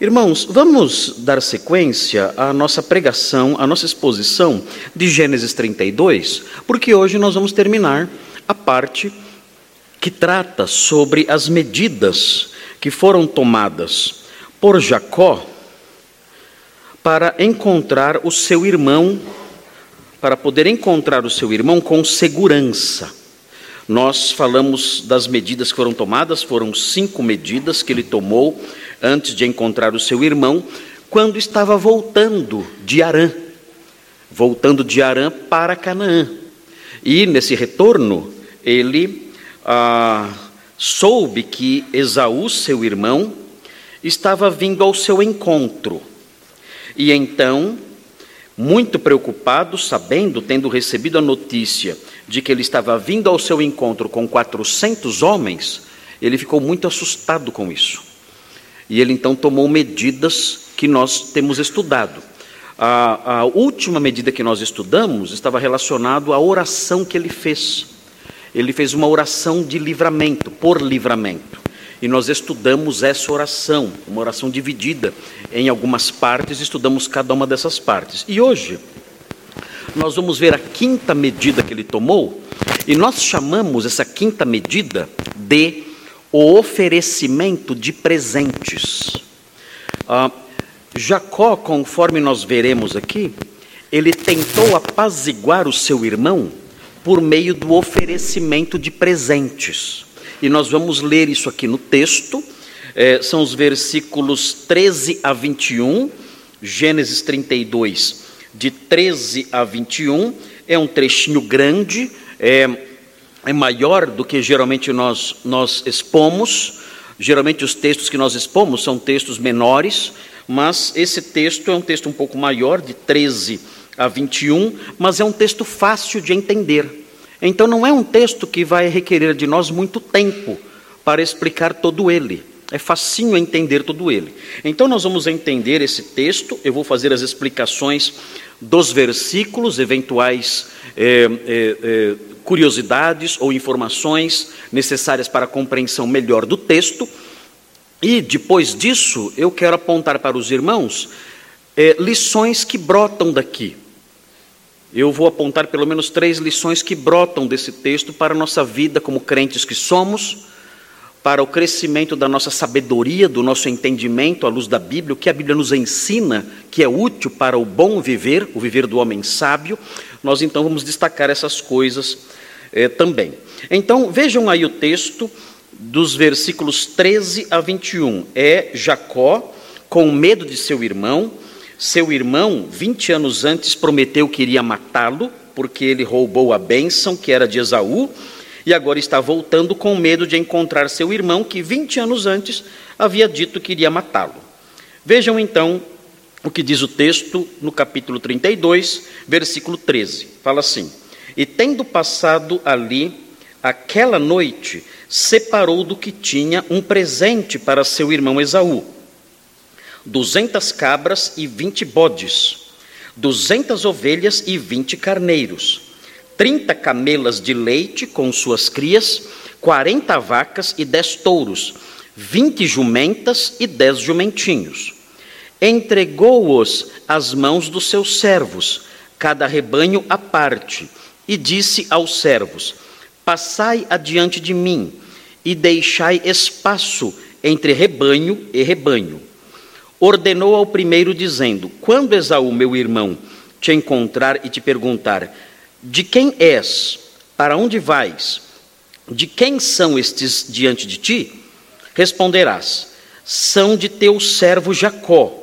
Irmãos, vamos dar sequência à nossa pregação, à nossa exposição de Gênesis 32, porque hoje nós vamos terminar a parte que trata sobre as medidas que foram tomadas por Jacó para encontrar o seu irmão, para poder encontrar o seu irmão com segurança. Nós falamos das medidas que foram tomadas, foram cinco medidas que ele tomou antes de encontrar o seu irmão, quando estava voltando de Arã, voltando de Arã para Canaã. E nesse retorno, ele ah, soube que Esaú, seu irmão, estava vindo ao seu encontro. E então, muito preocupado, sabendo, tendo recebido a notícia de que ele estava vindo ao seu encontro com 400 homens, ele ficou muito assustado com isso. E ele então tomou medidas que nós temos estudado. A, a última medida que nós estudamos estava relacionado à oração que ele fez. Ele fez uma oração de livramento, por livramento. E nós estudamos essa oração, uma oração dividida em algumas partes, estudamos cada uma dessas partes. E hoje, nós vamos ver a quinta medida que ele tomou, e nós chamamos essa quinta medida de o oferecimento de presentes. Ah, Jacó, conforme nós veremos aqui, ele tentou apaziguar o seu irmão por meio do oferecimento de presentes. E nós vamos ler isso aqui no texto, é, são os versículos 13 a 21, Gênesis 32, de 13 a 21, é um trechinho grande, é, é maior do que geralmente nós, nós expomos, geralmente os textos que nós expomos são textos menores, mas esse texto é um texto um pouco maior, de 13 a 21, mas é um texto fácil de entender. Então não é um texto que vai requerer de nós muito tempo para explicar todo ele. É facinho entender todo ele. Então nós vamos entender esse texto, eu vou fazer as explicações dos versículos, eventuais é, é, é, curiosidades ou informações necessárias para a compreensão melhor do texto. E depois disso, eu quero apontar para os irmãos é, lições que brotam daqui. Eu vou apontar pelo menos três lições que brotam desse texto para a nossa vida como crentes que somos, para o crescimento da nossa sabedoria, do nosso entendimento à luz da Bíblia, o que a Bíblia nos ensina que é útil para o bom viver, o viver do homem sábio. Nós então vamos destacar essas coisas eh, também. Então vejam aí o texto dos versículos 13 a 21. É Jacó com medo de seu irmão seu irmão, 20 anos antes, prometeu que iria matá-lo, porque ele roubou a bênção que era de Esaú, e agora está voltando com medo de encontrar seu irmão, que 20 anos antes havia dito que iria matá-lo. Vejam então o que diz o texto no capítulo 32, versículo 13. Fala assim: E tendo passado ali aquela noite, separou do que tinha um presente para seu irmão Esaú duzentas cabras e vinte bodes, duzentas ovelhas e vinte carneiros, trinta camelas de leite com suas crias, quarenta vacas e dez touros, vinte jumentas e dez jumentinhos. Entregou-os às mãos dos seus servos, cada rebanho à parte, e disse aos servos: Passai adiante de mim, e deixai espaço entre rebanho e rebanho ordenou ao primeiro, dizendo: Quando Esaú, meu irmão, te encontrar e te perguntar: De quem és? Para onde vais? De quem são estes diante de ti? Responderás: São de teu servo Jacó.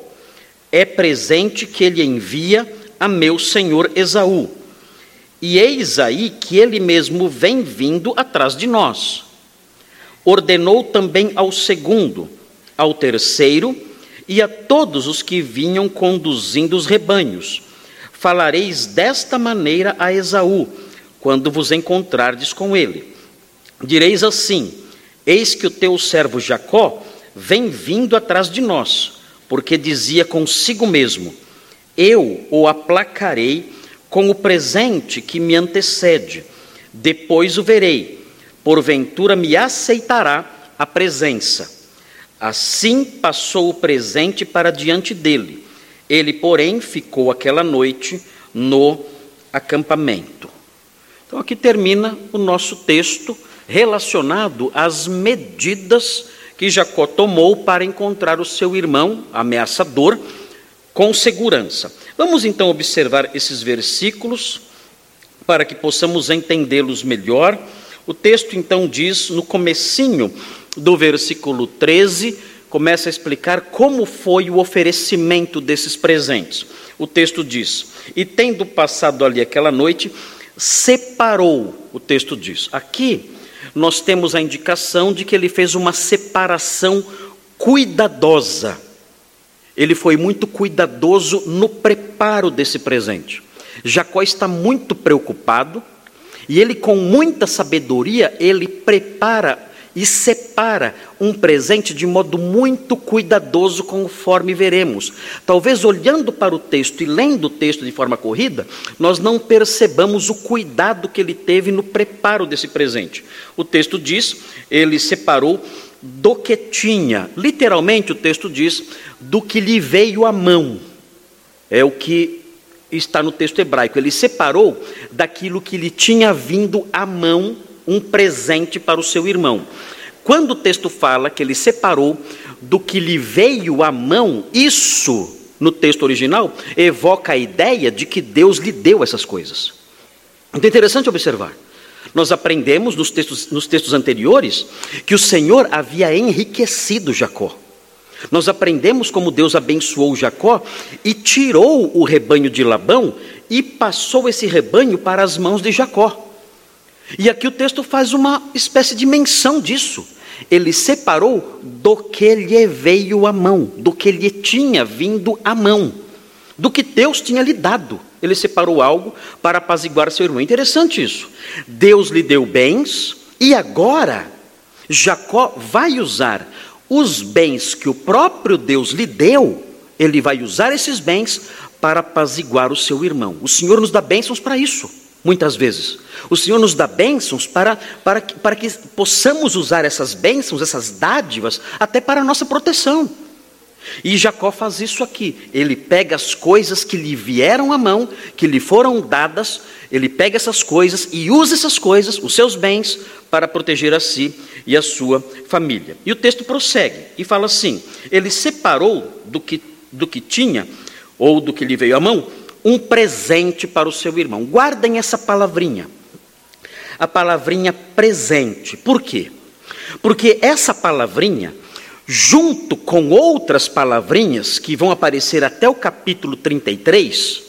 É presente que ele envia a meu senhor Esaú. E eis aí que ele mesmo vem vindo atrás de nós. Ordenou também ao segundo, ao terceiro, e a todos os que vinham conduzindo os rebanhos. Falareis desta maneira a Esaú, quando vos encontrardes com ele. Direis assim: Eis que o teu servo Jacó vem vindo atrás de nós, porque dizia consigo mesmo: Eu o aplacarei com o presente que me antecede, depois o verei, porventura me aceitará a presença Assim passou o presente para diante dele. Ele, porém, ficou aquela noite no acampamento. Então, aqui termina o nosso texto relacionado às medidas que Jacó tomou para encontrar o seu irmão ameaçador com segurança. Vamos então observar esses versículos para que possamos entendê-los melhor. O texto então diz no comecinho do versículo 13, começa a explicar como foi o oferecimento desses presentes. O texto diz: "E tendo passado ali aquela noite, separou", o texto diz. Aqui nós temos a indicação de que ele fez uma separação cuidadosa. Ele foi muito cuidadoso no preparo desse presente. Jacó está muito preocupado e ele, com muita sabedoria, ele prepara e separa um presente de modo muito cuidadoso, conforme veremos. Talvez olhando para o texto e lendo o texto de forma corrida, nós não percebamos o cuidado que ele teve no preparo desse presente. O texto diz: ele separou do que tinha, literalmente o texto diz, do que lhe veio à mão. É o que está no texto hebraico. Ele separou daquilo que lhe tinha vindo à mão um presente para o seu irmão. Quando o texto fala que ele separou do que lhe veio à mão, isso, no texto original, evoca a ideia de que Deus lhe deu essas coisas. Então é interessante observar. Nós aprendemos nos textos, nos textos anteriores que o Senhor havia enriquecido Jacó. Nós aprendemos como Deus abençoou Jacó e tirou o rebanho de Labão e passou esse rebanho para as mãos de Jacó. E aqui o texto faz uma espécie de menção disso. Ele separou do que lhe veio à mão, do que lhe tinha vindo à mão, do que Deus tinha lhe dado. Ele separou algo para apaziguar seu irmão. Interessante isso. Deus lhe deu bens e agora Jacó vai usar os bens que o próprio Deus lhe deu, ele vai usar esses bens para apaziguar o seu irmão. O Senhor nos dá bênçãos para isso muitas vezes. O Senhor nos dá bênçãos para, para, para que possamos usar essas bênçãos, essas dádivas, até para a nossa proteção. E Jacó faz isso aqui. Ele pega as coisas que lhe vieram à mão, que lhe foram dadas, ele pega essas coisas e usa essas coisas, os seus bens, para proteger a si e a sua família. E o texto prossegue e fala assim: ele separou do que, do que tinha, ou do que lhe veio à mão, um presente para o seu irmão. Guardem essa palavrinha. A palavrinha presente. Por quê? Porque essa palavrinha, junto com outras palavrinhas que vão aparecer até o capítulo 33,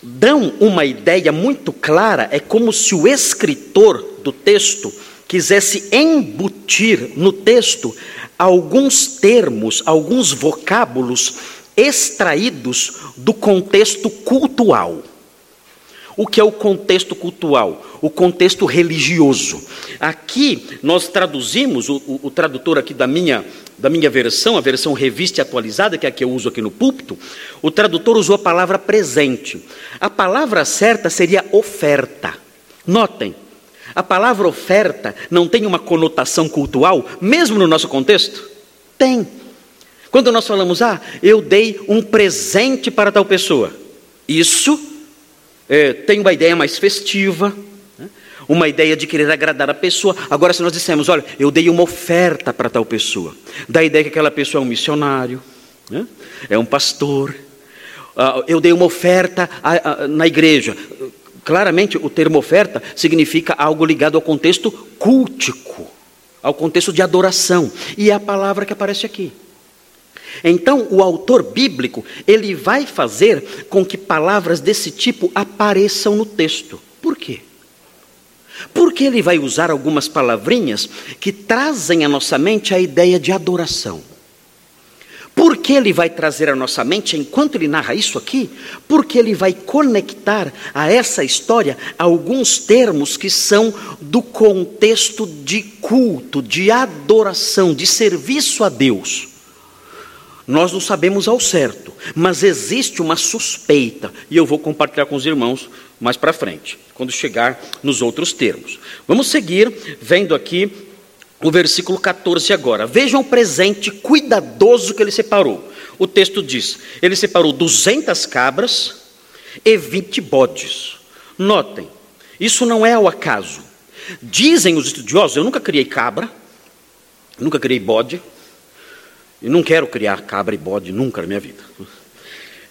dão uma ideia muito clara, é como se o escritor do texto quisesse embutir no texto alguns termos, alguns vocábulos extraídos do contexto cultural. O que é o contexto cultural? O contexto religioso. Aqui nós traduzimos, o, o, o, tradutor aqui da minha, da minha versão, a versão revista e atualizada, que é a que eu uso aqui no púlpito, o tradutor usou a palavra presente. A palavra certa seria oferta. Notem, a palavra oferta não tem uma conotação cultural, mesmo no nosso contexto? Tem. Quando nós falamos, ah, eu dei um presente para tal pessoa, isso é, tem uma ideia mais festiva, né? uma ideia de querer agradar a pessoa. Agora, se nós dissemos, olha, eu dei uma oferta para tal pessoa, dá a ideia que aquela pessoa é um missionário, né? é um pastor. Uh, eu dei uma oferta a, a, na igreja. Claramente, o termo oferta significa algo ligado ao contexto cultico, ao contexto de adoração. E é a palavra que aparece aqui. Então, o autor bíblico, ele vai fazer com que palavras desse tipo apareçam no texto. Por quê? Porque ele vai usar algumas palavrinhas que trazem à nossa mente a ideia de adoração. Por que ele vai trazer à nossa mente, enquanto ele narra isso aqui? Porque ele vai conectar a essa história alguns termos que são do contexto de culto, de adoração, de serviço a Deus. Nós não sabemos ao certo, mas existe uma suspeita, e eu vou compartilhar com os irmãos mais para frente, quando chegar nos outros termos. Vamos seguir vendo aqui o versículo 14 agora. Vejam o presente cuidadoso que ele separou. O texto diz: ele separou 200 cabras e 20 bodes. Notem, isso não é ao acaso. Dizem os estudiosos, eu nunca criei cabra, nunca criei bode, e não quero criar cabra e bode nunca na minha vida.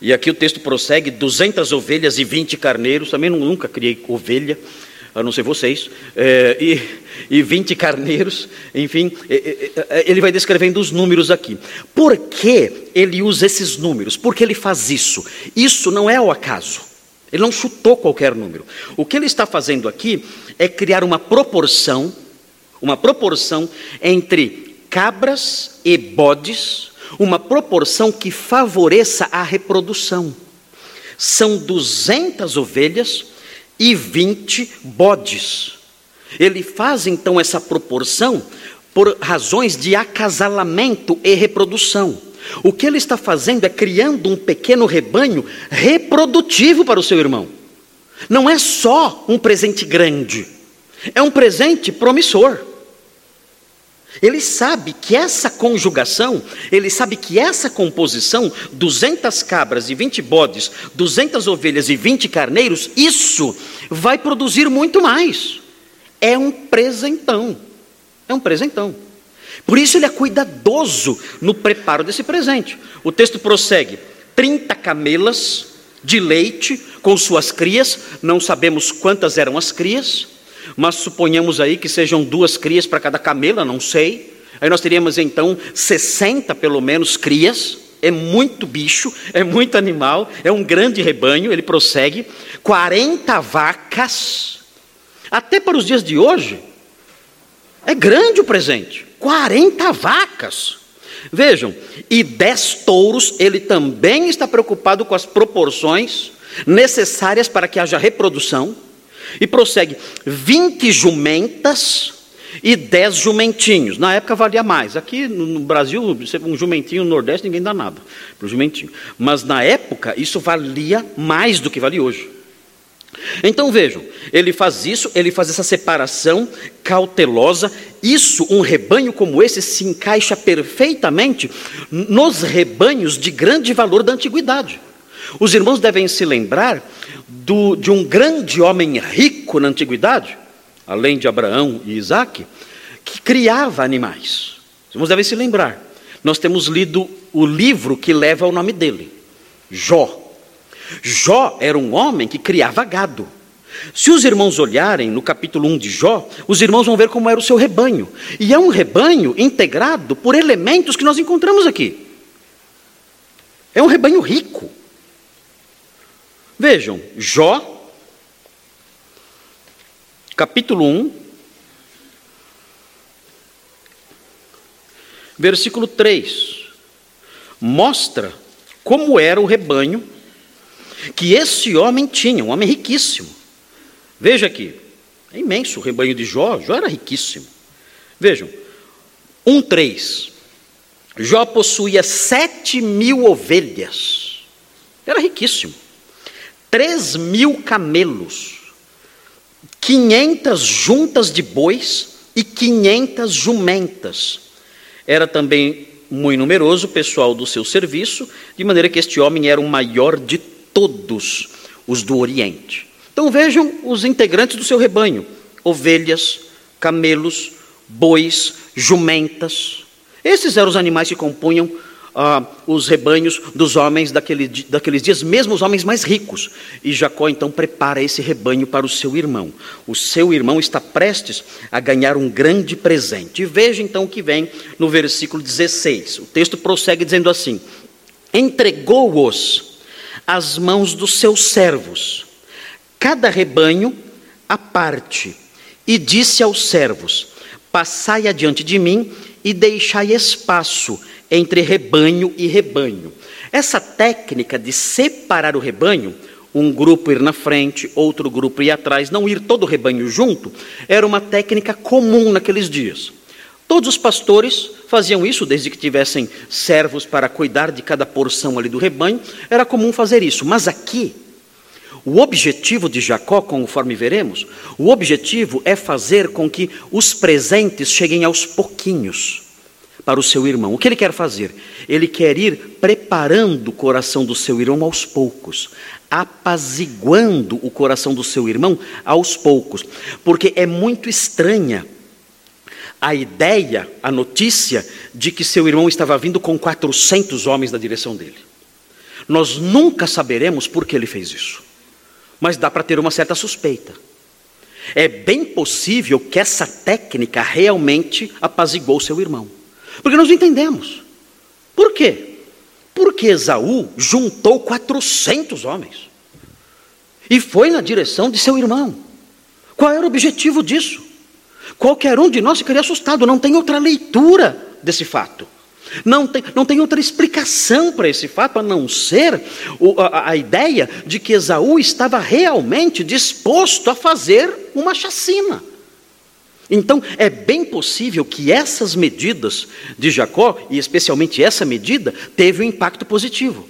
E aqui o texto prossegue: 200 ovelhas e 20 carneiros, também nunca criei ovelha, a não ser vocês, é, e, e 20 carneiros, enfim, ele vai descrevendo os números aqui. Por que ele usa esses números? Por que ele faz isso? Isso não é ao acaso. Ele não chutou qualquer número. O que ele está fazendo aqui é criar uma proporção, uma proporção entre cabras e bodes, uma proporção que favoreça a reprodução. São 200 ovelhas e 20 bodes. Ele faz então essa proporção por razões de acasalamento e reprodução. O que ele está fazendo é criando um pequeno rebanho reprodutivo para o seu irmão. Não é só um presente grande, é um presente promissor. Ele sabe que essa conjugação, ele sabe que essa composição, 200 cabras e 20 bodes, 200 ovelhas e 20 carneiros, isso vai produzir muito mais. É um presentão. É um presentão. Por isso ele é cuidadoso no preparo desse presente. O texto prossegue: 30 camelas de leite com suas crias, não sabemos quantas eram as crias, mas suponhamos aí que sejam duas crias para cada camela, não sei. Aí nós teríamos então 60 pelo menos crias. É muito bicho, é muito animal, é um grande rebanho. Ele prossegue: 40 vacas. Até para os dias de hoje, é grande o presente. 40 vacas. Vejam, e 10 touros, ele também está preocupado com as proporções necessárias para que haja reprodução. E prossegue: 20 jumentas e 10 jumentinhos. Na época valia mais. Aqui no Brasil, um jumentinho no Nordeste, ninguém dá nada para o jumentinho. Mas na época, isso valia mais do que vale hoje. Então vejam, ele faz isso, ele faz essa separação cautelosa. Isso, um rebanho como esse, se encaixa perfeitamente nos rebanhos de grande valor da antiguidade. Os irmãos devem se lembrar do, de um grande homem rico na antiguidade, além de Abraão e Isaac, que criava animais. Os irmãos devem se lembrar. Nós temos lido o livro que leva o nome dele, Jó. Jó era um homem que criava gado. Se os irmãos olharem no capítulo 1 de Jó, os irmãos vão ver como era o seu rebanho. E é um rebanho integrado por elementos que nós encontramos aqui. É um rebanho rico. Vejam, Jó, capítulo 1, versículo 3, mostra como era o rebanho que esse homem tinha, um homem riquíssimo. Veja aqui, é imenso o rebanho de Jó, Jó era riquíssimo. Vejam, 1,3. Jó possuía sete mil ovelhas, era riquíssimo. Três mil camelos, quinhentas juntas de bois e quinhentas jumentas. Era também muito numeroso o pessoal do seu serviço, de maneira que este homem era o maior de todos os do Oriente. Então vejam os integrantes do seu rebanho: ovelhas, camelos, bois, jumentas. Esses eram os animais que compunham ah, os rebanhos dos homens daquele, daqueles dias, mesmo os homens mais ricos. E Jacó então prepara esse rebanho para o seu irmão. O seu irmão está prestes a ganhar um grande presente. E veja então o que vem no versículo 16. O texto prossegue dizendo assim: Entregou-os as mãos dos seus servos, cada rebanho à parte, e disse aos servos: Passai adiante de mim e deixai espaço entre rebanho e rebanho. Essa técnica de separar o rebanho, um grupo ir na frente, outro grupo ir atrás, não ir todo o rebanho junto, era uma técnica comum naqueles dias. Todos os pastores faziam isso, desde que tivessem servos para cuidar de cada porção ali do rebanho, era comum fazer isso. Mas aqui, O objetivo de Jacó, conforme veremos, o objetivo é fazer com que os presentes cheguem aos pouquinhos para o seu irmão. O que ele quer fazer? Ele quer ir preparando o coração do seu irmão aos poucos, apaziguando o coração do seu irmão aos poucos, porque é muito estranha a ideia, a notícia de que seu irmão estava vindo com 400 homens na direção dele. Nós nunca saberemos por que ele fez isso, mas dá para ter uma certa suspeita. É bem possível que essa técnica realmente apaziguou seu irmão. Porque nós não entendemos. Por quê? Porque Esaú juntou 400 homens e foi na direção de seu irmão. Qual era o objetivo disso? Qualquer um de nós ficaria assustado, não tem outra leitura desse fato. Não tem, não tem outra explicação para esse fato a não ser o, a, a ideia de que Esaú estava realmente disposto a fazer uma chacina. Então, é bem possível que essas medidas de Jacó, e especialmente essa medida, teve um impacto positivo.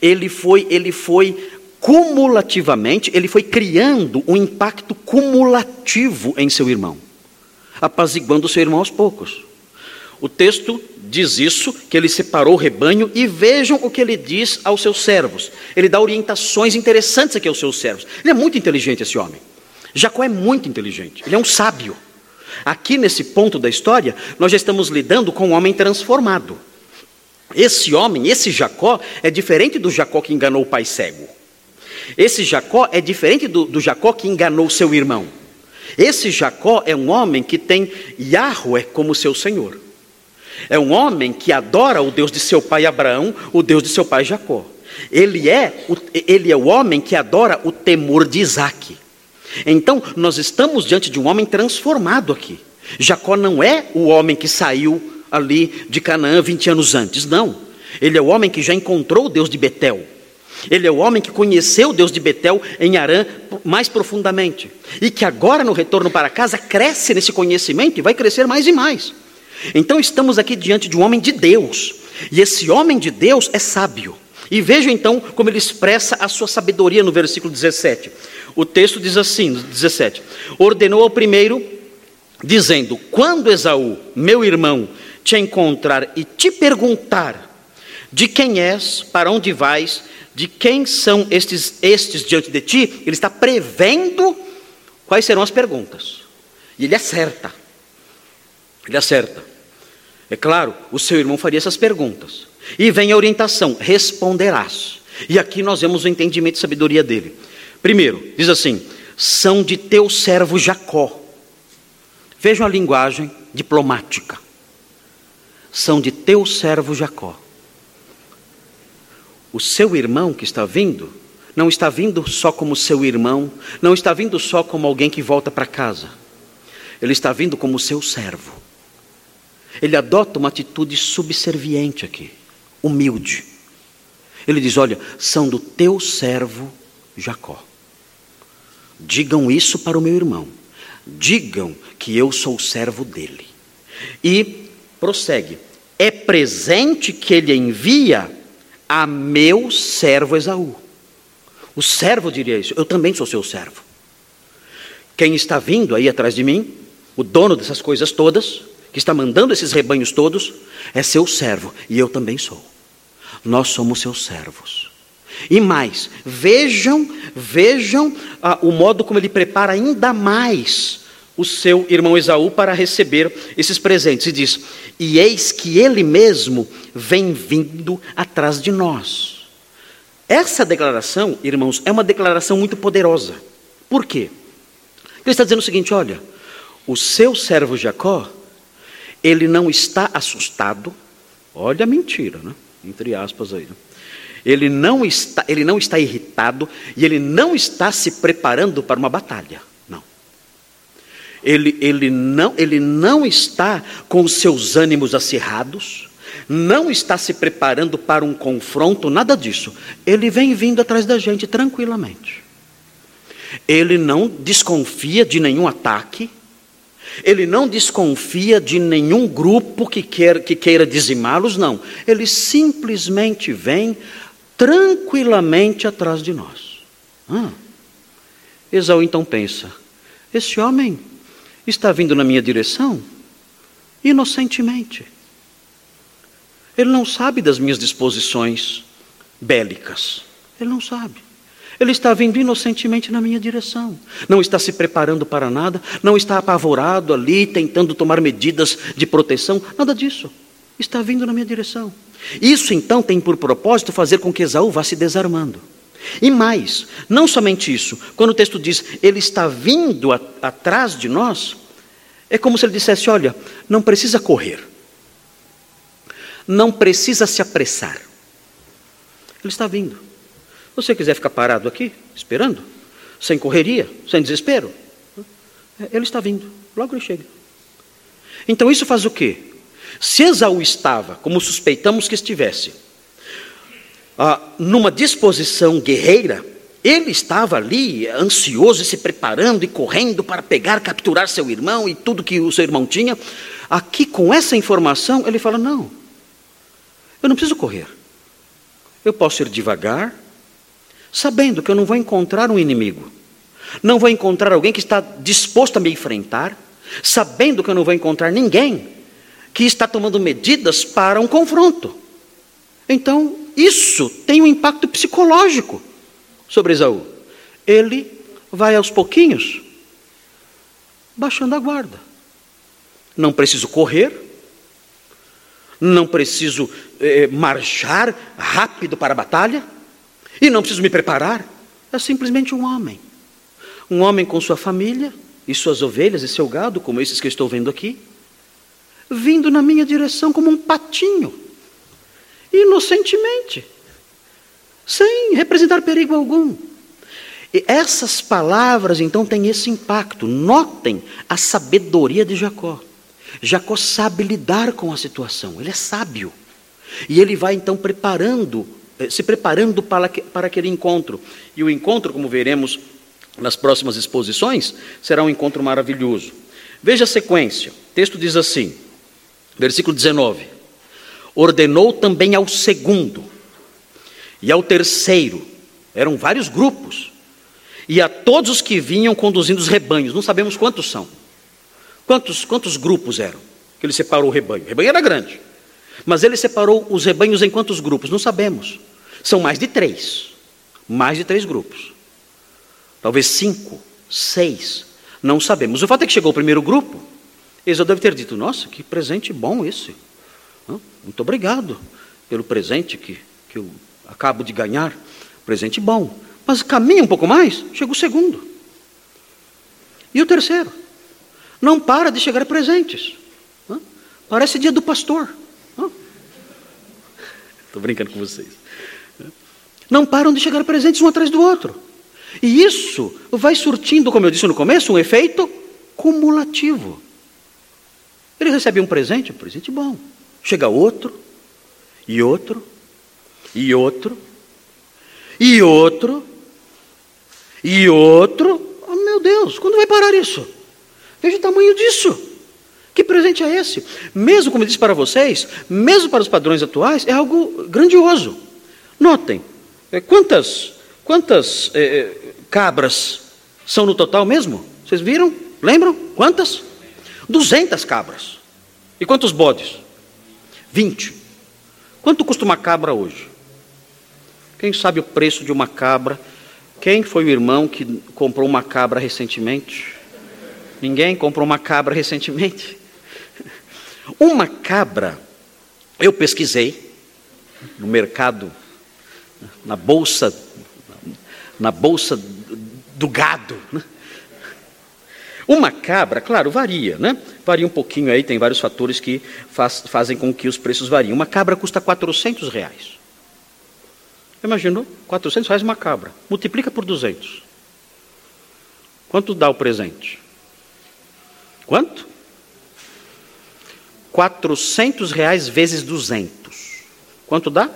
Ele foi, ele foi cumulativamente, ele foi criando um impacto cumulativo em seu irmão, apaziguando seu irmão aos poucos. O texto diz isso, que ele separou o rebanho, e vejam o que ele diz aos seus servos. Ele dá orientações interessantes aqui aos seus servos. Ele é muito inteligente, esse homem. Jacó é muito inteligente, ele é um sábio. Aqui nesse ponto da história, nós já estamos lidando com um homem transformado. Esse homem, esse Jacó, é diferente do Jacó que enganou o pai cego. Esse Jacó é diferente do, do Jacó que enganou seu irmão. Esse Jacó é um homem que tem Yahweh como seu Senhor. É um homem que adora o Deus de seu pai Abraão, o Deus de seu pai Jacó. Ele é, ele é o homem que adora o temor de Isaac. Então, nós estamos diante de um homem transformado aqui. Jacó não é o homem que saiu ali de Canaã 20 anos antes, não. Ele é o homem que já encontrou o Deus de Betel. Ele é o homem que conheceu o Deus de Betel em Arã mais profundamente. E que agora, no retorno para casa, cresce nesse conhecimento e vai crescer mais e mais. Então, estamos aqui diante de um homem de Deus. E esse homem de Deus é sábio. E veja então como ele expressa a sua sabedoria no versículo 17. O texto diz assim, 17: Ordenou ao primeiro, dizendo: Quando Esaú, meu irmão, te encontrar e te perguntar de quem és, para onde vais, de quem são estes, estes diante de ti, ele está prevendo quais serão as perguntas. E ele acerta. Ele acerta. É claro, o seu irmão faria essas perguntas. E vem a orientação: responderás. E aqui nós vemos o entendimento e sabedoria dele. Primeiro, diz assim: são de teu servo Jacó. Vejam a linguagem diplomática. São de teu servo Jacó. O seu irmão que está vindo, não está vindo só como seu irmão, não está vindo só como alguém que volta para casa. Ele está vindo como seu servo. Ele adota uma atitude subserviente aqui, humilde. Ele diz: Olha, são do teu servo Jacó. Digam isso para o meu irmão. Digam que eu sou servo dele. E prossegue: é presente que ele envia a meu servo Esaú. O servo diria isso: eu também sou seu servo. Quem está vindo aí atrás de mim, o dono dessas coisas todas, que está mandando esses rebanhos todos, é seu servo e eu também sou. Nós somos seus servos. E mais, vejam, vejam ah, o modo como ele prepara ainda mais o seu irmão Esaú para receber esses presentes. E diz: E eis que ele mesmo vem vindo atrás de nós. Essa declaração, irmãos, é uma declaração muito poderosa. Por quê? Ele está dizendo o seguinte: olha, o seu servo Jacó, ele não está assustado, olha a mentira, né? Entre aspas aí. Né? Ele não está, ele não está irritado e ele não está se preparando para uma batalha. Não. Ele, ele, não, ele não está com os seus ânimos acirrados, não está se preparando para um confronto, nada disso. Ele vem vindo atrás da gente tranquilamente. Ele não desconfia de nenhum ataque, ele não desconfia de nenhum grupo que, quer, que queira dizimá-los, não. Ele simplesmente vem tranquilamente atrás de nós. Ah. Esaú então pensa: esse homem está vindo na minha direção inocentemente. Ele não sabe das minhas disposições bélicas. Ele não sabe. Ele está vindo inocentemente na minha direção. Não está se preparando para nada, não está apavorado ali, tentando tomar medidas de proteção, nada disso. Está vindo na minha direção. Isso então tem por propósito fazer com que Esaú vá se desarmando. E mais, não somente isso, quando o texto diz ele está vindo a, atrás de nós, é como se ele dissesse: olha, não precisa correr, não precisa se apressar. Ele está vindo. Se você quiser ficar parado aqui, esperando, sem correria, sem desespero, ele está vindo, logo ele chega. Então isso faz o quê? Se Esaú estava, como suspeitamos que estivesse, ah, numa disposição guerreira, ele estava ali ansioso e se preparando e correndo para pegar, capturar seu irmão e tudo que o seu irmão tinha. Aqui, com essa informação, ele fala: Não, eu não preciso correr. Eu posso ir devagar, sabendo que eu não vou encontrar um inimigo, não vou encontrar alguém que está disposto a me enfrentar, sabendo que eu não vou encontrar ninguém que está tomando medidas para um confronto. Então, isso tem um impacto psicológico sobre Esaú. Ele vai aos pouquinhos baixando a guarda. Não preciso correr, não preciso eh, marchar rápido para a batalha, e não preciso me preparar. É simplesmente um homem. Um homem com sua família, e suas ovelhas e seu gado, como esses que estou vendo aqui, vindo na minha direção como um patinho inocentemente, sem representar perigo algum. E essas palavras então têm esse impacto. Notem a sabedoria de Jacó. Jacó sabe lidar com a situação, ele é sábio. E ele vai então preparando, eh, se preparando para, para aquele encontro. E o encontro, como veremos nas próximas exposições, será um encontro maravilhoso. Veja a sequência. O texto diz assim, versículo 19: ordenou também ao segundo e ao terceiro, eram vários grupos, e a todos os que vinham conduzindo os rebanhos, não sabemos quantos são, quantos, quantos grupos eram, que ele separou o rebanho, o rebanho era grande, mas ele separou os rebanhos em quantos grupos? Não sabemos, são mais de três, mais de três grupos, talvez cinco, seis, não sabemos. O fato é que chegou o primeiro grupo, eles já devem ter dito: Nossa, que presente bom esse. Muito obrigado pelo presente que, que eu acabo de ganhar. Presente bom. Mas caminha um pouco mais, chega o segundo. E o terceiro? Não para de chegar presentes. Parece dia do pastor. Estou brincando com vocês. Não param de chegar presentes um atrás do outro. E isso vai surtindo, como eu disse no começo, um efeito cumulativo. Ele recebe um presente, um presente bom. Chega outro, e outro, e outro, e outro, e outro. Oh, meu Deus, quando vai parar isso? Veja o tamanho disso. Que presente é esse? Mesmo, como eu disse para vocês, mesmo para os padrões atuais, é algo grandioso. Notem, é, quantas, quantas é, cabras são no total mesmo? Vocês viram? Lembram? Quantas? 200 cabras. E quantos bodes? 20. Quanto custa uma cabra hoje? Quem sabe o preço de uma cabra? Quem foi o irmão que comprou uma cabra recentemente? Ninguém comprou uma cabra recentemente? Uma cabra, eu pesquisei no mercado, na bolsa, na bolsa do gado. Né? Uma cabra, claro, varia, né? Varia um pouquinho aí, tem vários fatores que faz, fazem com que os preços variem. Uma cabra custa 400 reais. Imaginou? 400 reais uma cabra. Multiplica por 200. Quanto dá o presente? Quanto? 400 reais vezes 200. Quanto dá?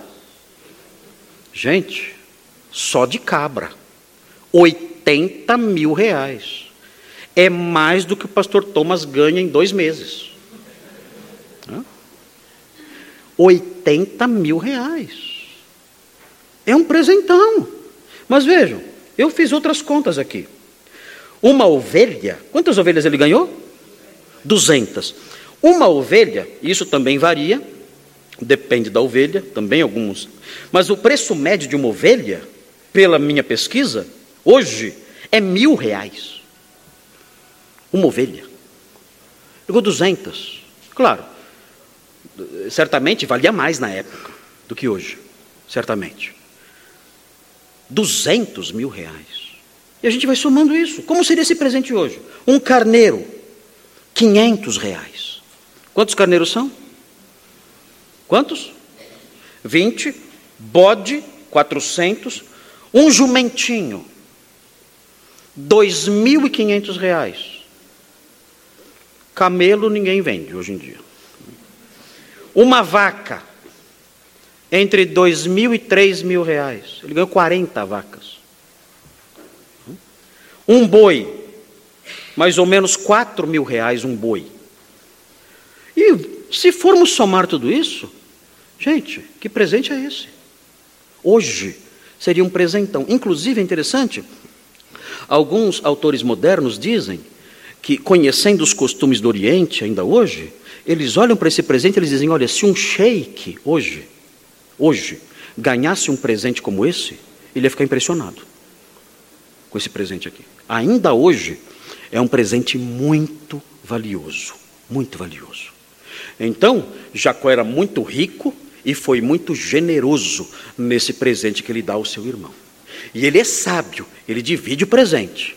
Gente, só de cabra. 80 mil reais é mais do que o pastor Thomas ganha em dois meses. 80 mil reais. É um presentão. Mas vejam, Eu fiz outras contas aqui. Uma ovelha, quantas ovelhas ele ganhou? 200. Uma ovelha, isso também varia, depende da ovelha, também alguns. Mas o preço médio de uma ovelha, pela minha pesquisa, hoje, é mil reais. Uma ovelha. Pegou 200. Claro, certamente valia mais na época do que hoje, certamente. 200 mil reais. E a gente vai somando isso. Como seria esse presente hoje? Um carneiro, 500 reais. Quantos carneiros são? Quantos? 20. Bode, 400. Um jumentinho, 2.500 reais. Camelo ninguém vende hoje em dia. Uma vaca, entre dois mil e três mil reais. Ele ganhou 40 vacas. Um boi, mais ou menos quatro mil reais um boi. E se formos somar tudo isso, gente, que presente é esse? Hoje seria um presentão. Inclusive é interessante, alguns autores modernos dizem que, conhecendo os costumes do Oriente ainda hoje, eles olham para esse presente e eles dizem: olha, se um sheik hoje, hoje, ganhasse um presente como esse, ele ia ficar impressionado com esse presente aqui. Ainda hoje é um presente muito valioso, muito valioso. Então, Jacó era muito rico e foi muito generoso nesse presente que ele dá ao seu irmão. E ele é sábio, ele divide o presente,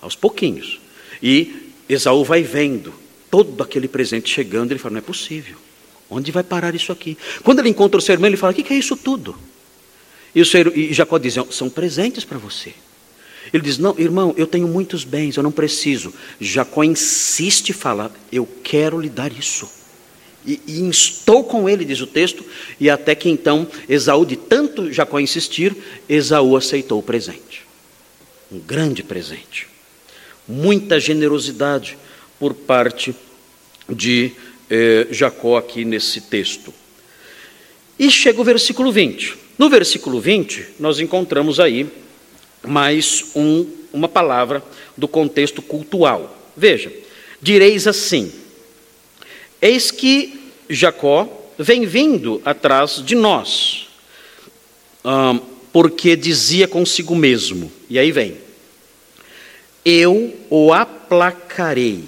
aos pouquinhos. E Esaú vai vendo todo aquele presente chegando, ele fala: não é possível. Onde vai parar isso aqui? Quando ele encontra o seu irmão, ele fala: o que é isso tudo? E, o seu, e Jacó diz: são presentes para você. Ele diz: Não, irmão, eu tenho muitos bens, eu não preciso. Jacó insiste e fala: Eu quero lhe dar isso. E, e instou com ele, diz o texto, e até que então Esaú, de tanto Jacó insistir, Esaú aceitou o presente. Um grande presente. Muita generosidade por parte de eh, Jacó aqui nesse texto. E chega o versículo 20. No versículo 20, nós encontramos aí mais um, uma palavra do contexto cultural. Veja, direis assim: Eis que Jacó vem vindo atrás de nós, porque dizia consigo mesmo, e aí vem: Eu o aplacarei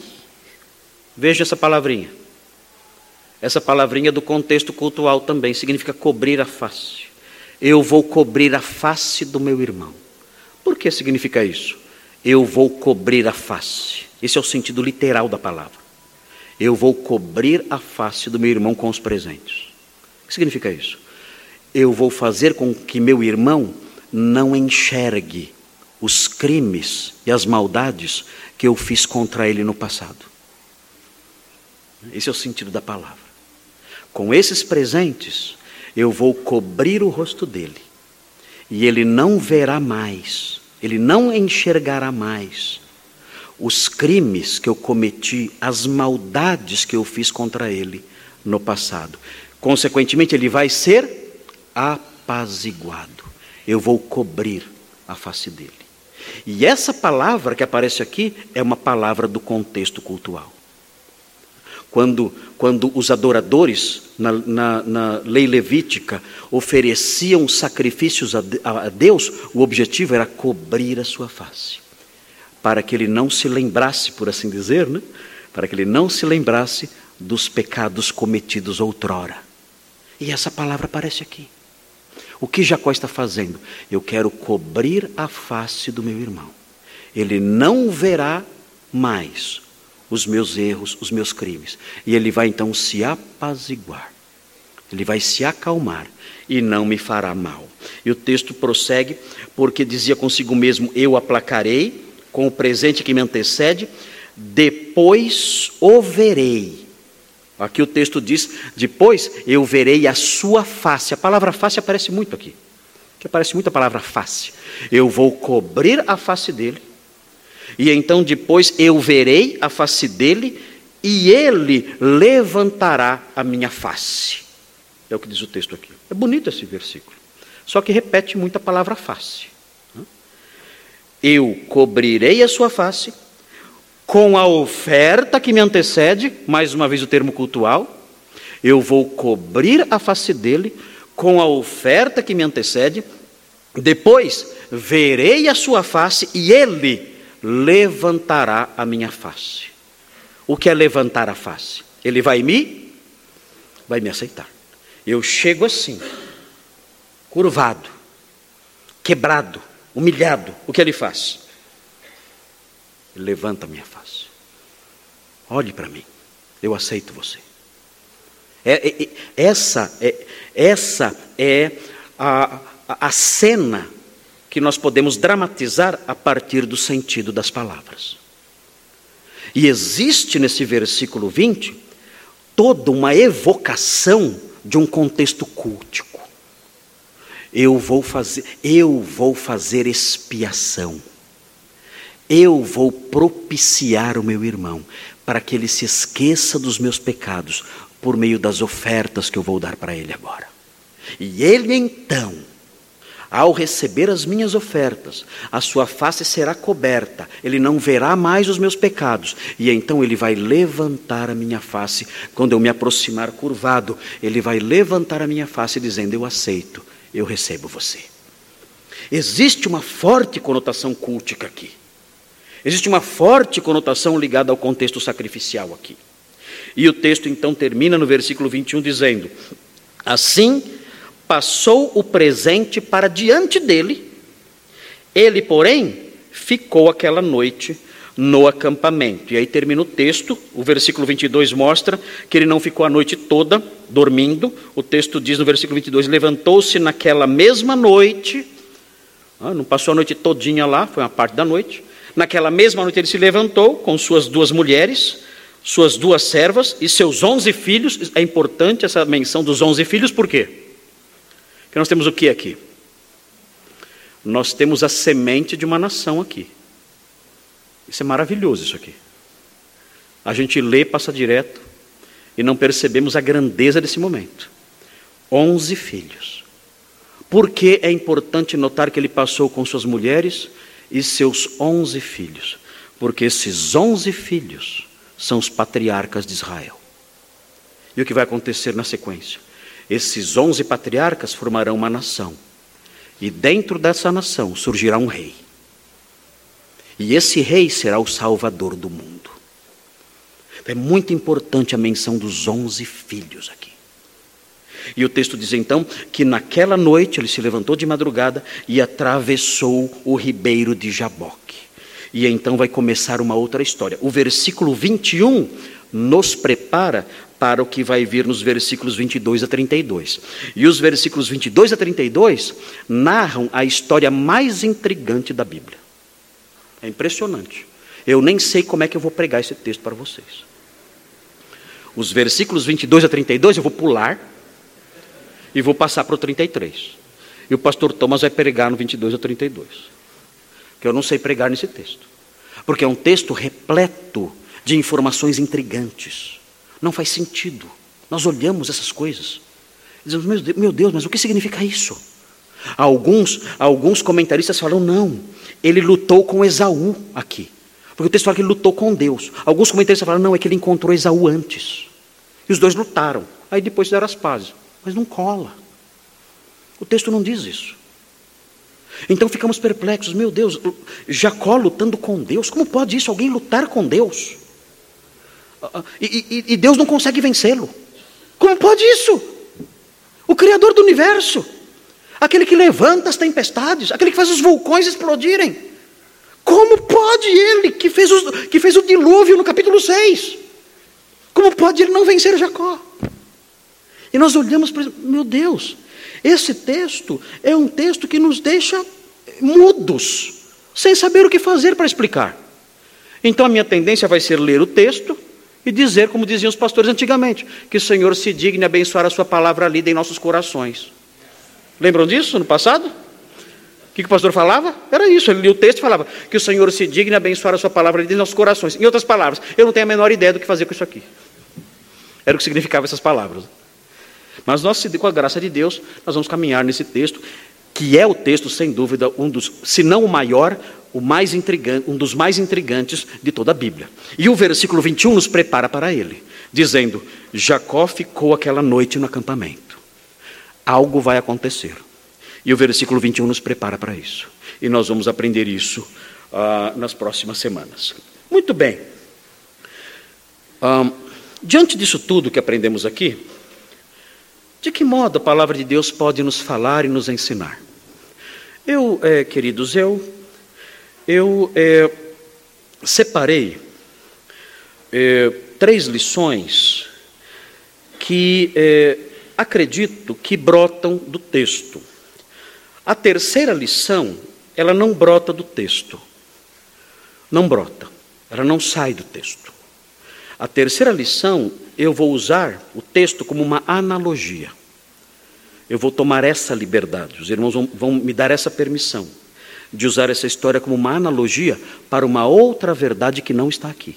Veja essa palavrinha. Essa palavrinha do contexto cultural também significa cobrir a face. Eu vou cobrir a face do meu irmão. Por que significa isso? Eu vou cobrir a face. Esse é o sentido literal da palavra. Eu vou cobrir a face do meu irmão com os presentes. O que significa isso? Eu vou fazer com que meu irmão não enxergue os crimes e as maldades que eu fiz contra ele no passado. Esse é o sentido da palavra. Com esses presentes, eu vou cobrir o rosto dele, e ele não verá mais, ele não enxergará mais os crimes que eu cometi, as maldades que eu fiz contra ele no passado. Consequentemente, ele vai ser apaziguado. Eu vou cobrir a face dele. E essa palavra que aparece aqui é uma palavra do contexto cultural. Quando, quando os adoradores, na, na, na lei levítica, ofereciam sacrifícios a, a Deus, o objetivo era cobrir a sua face, para que ele não se lembrasse, por assim dizer, né? para que ele não se lembrasse dos pecados cometidos outrora. E essa palavra aparece aqui. O que Jacó está fazendo? Eu quero cobrir a face do meu irmão. Ele não verá mais os meus erros, os meus crimes. E ele vai então se apaziguar. Ele vai se acalmar e não me fará mal. E o texto prossegue, porque dizia consigo mesmo: Eu aplacarei com o presente que me antecede, depois o verei. Aqui o texto diz: Depois eu verei a sua face. A palavra face aparece muito aqui. Que aparece muito a palavra face. Eu vou cobrir a face dele e então depois eu verei a face dele e ele levantará a minha face. É o que diz o texto aqui. É bonito esse versículo. Só que repete muito a palavra face. Eu cobrirei a sua face com a oferta que me antecede, mais uma vez o termo cultual, eu vou cobrir a face dele com a oferta que me antecede, depois verei a sua face e ele levantará a minha face. O que é levantar a face? Ele vai me vai me aceitar. Eu chego assim, curvado, quebrado, humilhado. O que ele faz? Ele levanta a minha face. Olhe para mim. Eu aceito você. É, é, é, essa é, essa é a, a, cena que nós podemos dramatizar a partir do sentido das palavras. E existe nesse versículo 20 toda uma evocação de um contexto cultico. Eu vou fazer, eu vou fazer expiação. Eu vou propiciar o meu irmão para que ele se esqueça dos meus pecados por meio das ofertas que eu vou dar para ele agora. E ele então, ao receber as minhas ofertas, a sua face será coberta, ele não verá mais os meus pecados, e então ele vai levantar a minha face. Quando eu me aproximar curvado, ele vai levantar a minha face, dizendo: Eu aceito, eu recebo você. Existe uma forte conotação cultica aqui. Existe uma forte conotação ligada ao contexto sacrificial aqui. E o texto então termina no versículo 21 dizendo: Assim passou o presente para diante dele, ele, porém, ficou aquela noite no acampamento. E aí termina o texto, o versículo 22 mostra que ele não ficou a noite toda dormindo. O texto diz no versículo 22: levantou-se naquela mesma noite, ah, não passou a noite todinha lá, foi uma parte da noite. Naquela mesma noite ele se levantou com suas duas mulheres, suas duas servas e seus onze filhos. É importante essa menção dos onze filhos, por quê? Porque nós temos o que aqui? Nós temos a semente de uma nação aqui. Isso é maravilhoso, isso aqui. A gente lê, passa direto e não percebemos a grandeza desse momento. Onze filhos. Por que é importante notar que ele passou com suas mulheres e seus onze filhos? Porque esses onze filhos são os patriarcas de Israel. E o que vai acontecer na sequência? Esses onze patriarcas formarão uma nação, e dentro dessa nação surgirá um rei. E esse rei será o salvador do mundo. É muito importante a menção dos onze filhos aqui. E o texto diz então que naquela noite ele se levantou de madrugada e atravessou o ribeiro de Jaboque. E então vai começar uma outra história. O versículo 21 nos prepara para o que vai vir nos versículos 22 a 32. E os versículos 22 a 32 narram a história mais intrigante da Bíblia. É impressionante. Eu nem sei como é que eu vou pregar esse texto para vocês. Os versículos 22 a 32 eu vou pular e vou passar para o 33. E o pastor Thomas vai pregar no 22 a 32 que eu não sei pregar nesse texto. Porque é um texto repleto de informações intrigantes. Não faz sentido. Nós olhamos essas coisas dizemos, meu Deus, mas o que significa isso? Alguns, alguns comentaristas falam, não, ele lutou com Esaú aqui. Porque o texto fala que ele lutou com Deus. Alguns comentaristas falam, não, é que ele encontrou Esaú antes. E os dois lutaram. Aí depois fizeram as pazes. Mas não cola. O texto não diz isso. Então ficamos perplexos, meu Deus, Jacó lutando com Deus, como pode isso? Alguém lutar com Deus? Ah, ah, e, e, e Deus não consegue vencê-lo. Como pode isso? O Criador do universo, aquele que levanta as tempestades, aquele que faz os vulcões explodirem. Como pode ele, que fez, os, que fez o dilúvio no capítulo 6, como pode ele não vencer Jacó? E nós olhamos para meu Deus, esse texto é um texto que nos deixa mudos, sem saber o que fazer para explicar. Então a minha tendência vai ser ler o texto e dizer, como diziam os pastores antigamente, que o Senhor se digne abençoar a sua palavra lida em nossos corações. Lembram disso no passado? O que, o pastor falava? Era isso, ele lia o texto e falava que o Senhor se digne abençoar a sua palavra lida em nossos corações. Em outras palavras, eu não tenho a menor ideia do que fazer com isso aqui. Era o que significava essas palavras. Mas nós, com a graça de Deus, nós vamos caminhar nesse texto que é o texto, sem dúvida, um dos, se não o maior, o mais intrigante, um dos mais intrigantes de toda a Bíblia. E o versículo 21 nos prepara para ele, dizendo: Jacó ficou aquela noite no acampamento. Algo vai acontecer. E o versículo 21 nos prepara para isso. E nós vamos aprender isso uh, nas próximas semanas. Muito bem. Um, diante disso tudo que aprendemos aqui, de que modo a palavra de Deus pode nos falar e nos ensinar? Eu, é, queridos, eu, eu é, separei é, três lições que acredito que brotam do texto. A terceira lição, ela não brota do texto. Não brota. Ela não sai do texto. A terceira lição, eu vou usar o texto como uma analogia. Eu vou tomar essa liberdade. Os irmãos vão, vão me dar essa permissão de usar essa história como uma analogia para uma outra verdade que não está aqui.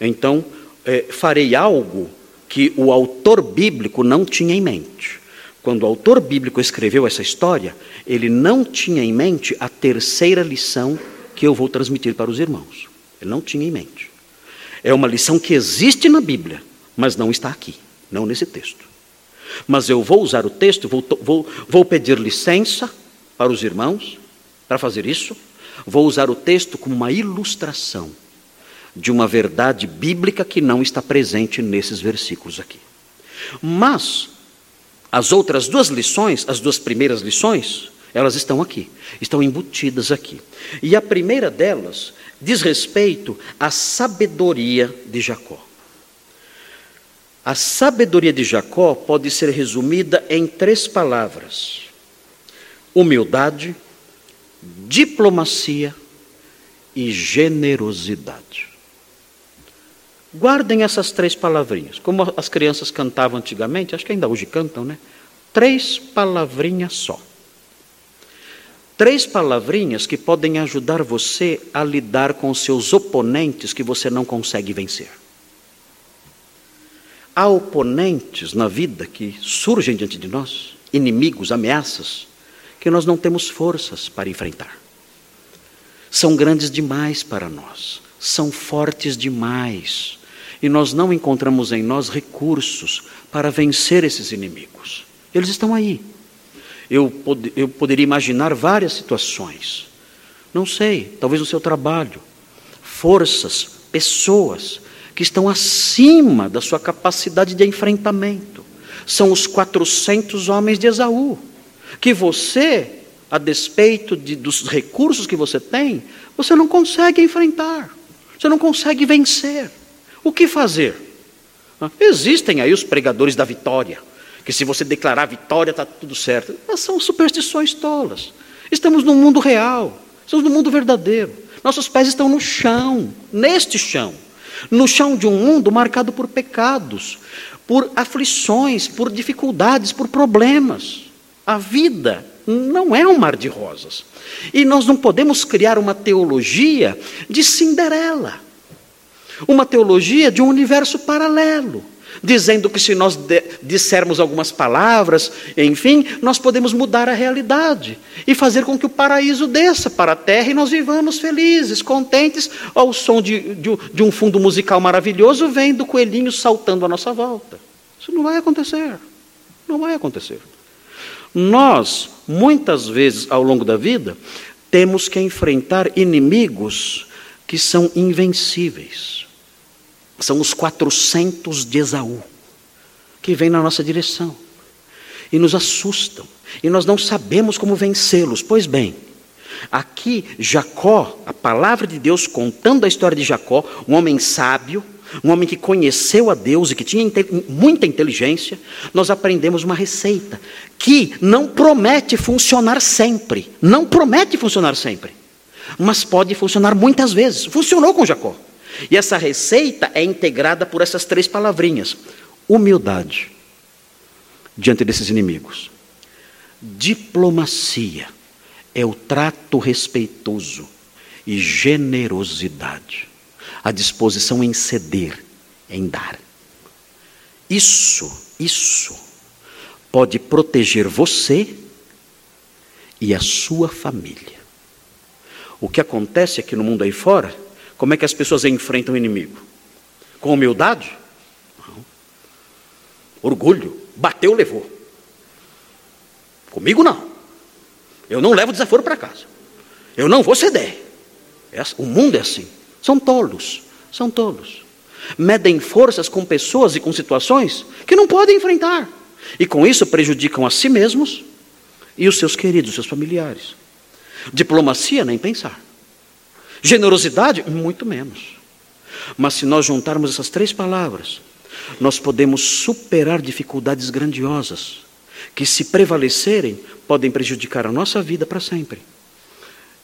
Então, é, farei algo que o autor bíblico não tinha em mente. Quando o autor bíblico escreveu essa história, ele não tinha em mente a terceira lição que eu vou transmitir para os irmãos. Ele não tinha em mente. É uma lição que existe na Bíblia, mas não está aqui, não nesse texto. Mas eu vou usar o texto, vou, vou, vou pedir licença para os irmãos para fazer isso. Vou usar o texto como uma ilustração de uma verdade bíblica que não está presente nesses versículos aqui. Mas as outras duas lições, as duas primeiras lições, elas estão aqui, estão embutidas aqui. E a primeira delas diz respeito à sabedoria de Jacó. A sabedoria de Jacó pode ser resumida em três palavras: humildade, diplomacia e generosidade. Guardem essas três palavrinhas. Como as crianças cantavam antigamente, acho que ainda hoje cantam, né? Três palavrinhas só. Três palavrinhas que podem ajudar você a lidar com os seus oponentes que você não consegue vencer. Há oponentes na vida que surgem diante de nós, inimigos, ameaças, que nós não temos forças para enfrentar. São grandes demais para nós, são fortes demais e nós não encontramos em nós recursos para vencer esses inimigos. Eles estão aí. Eu, pod eu poderia imaginar várias situações. Não sei, talvez no seu trabalho. Forças, pessoas que estão acima da sua capacidade de enfrentamento. São os 400 homens de Esaú. Que você, a despeito de, dos recursos que você tem, você não consegue enfrentar. Você não consegue vencer. O que fazer? Existem aí os pregadores da vitória, que se você declarar vitória está tudo certo. Mas são superstições tolas. Estamos no mundo real, estamos no mundo verdadeiro. Nossos pés estão no chão, neste chão, no chão de um mundo marcado por pecados, por aflições, por dificuldades, por problemas. A vida não é um mar de rosas. E nós não podemos criar uma teologia de Cinderela uma teologia de um universo paralelo, dizendo que se nós dissermos algumas palavras, enfim, nós podemos mudar a realidade e fazer com que o paraíso desça para a terra e nós vivamos felizes, contentes, ao som de, de, de um fundo musical maravilhoso, vendo coelhinhos saltando à nossa volta. Isso não vai acontecer. Não vai acontecer. Nós, muitas vezes ao longo da vida, temos que enfrentar inimigos que são invencíveis. São os 400 de Esaú, que vêm na nossa direção e nos assustam, e nós não sabemos como vencê-los. Pois bem, aqui Jacó, a palavra de Deus contando a história de Jacó, um homem sábio, um homem que conheceu a Deus e que tinha muita inteligência, nós aprendemos uma receita que não promete funcionar sempre, não promete funcionar sempre, mas pode funcionar muitas vezes. Funcionou com Jacó. E essa receita é integrada por essas três palavrinhas: humildade diante desses inimigos, diplomacia é o trato respeitoso e generosidade, a disposição em ceder, em dar. Isso, isso pode proteger você e a sua família. O que acontece aqui no mundo aí fora, como é que as pessoas enfrentam o inimigo? Com humildade? Não. Orgulho. Bateu, levou. Comigo não. Eu não levo desaforo para casa. Eu não vou ceder. É assim. O mundo é assim. São tolos. São tolos. Medem forças com pessoas e com situações que não podem enfrentar. E com isso prejudicam a si mesmos e os seus queridos, os seus familiares. Diplomacia, nem pensar. Generosidade, muito menos. Mas se nós juntarmos essas três palavras, nós podemos superar dificuldades grandiosas que, se prevalecerem, podem prejudicar a nossa vida para sempre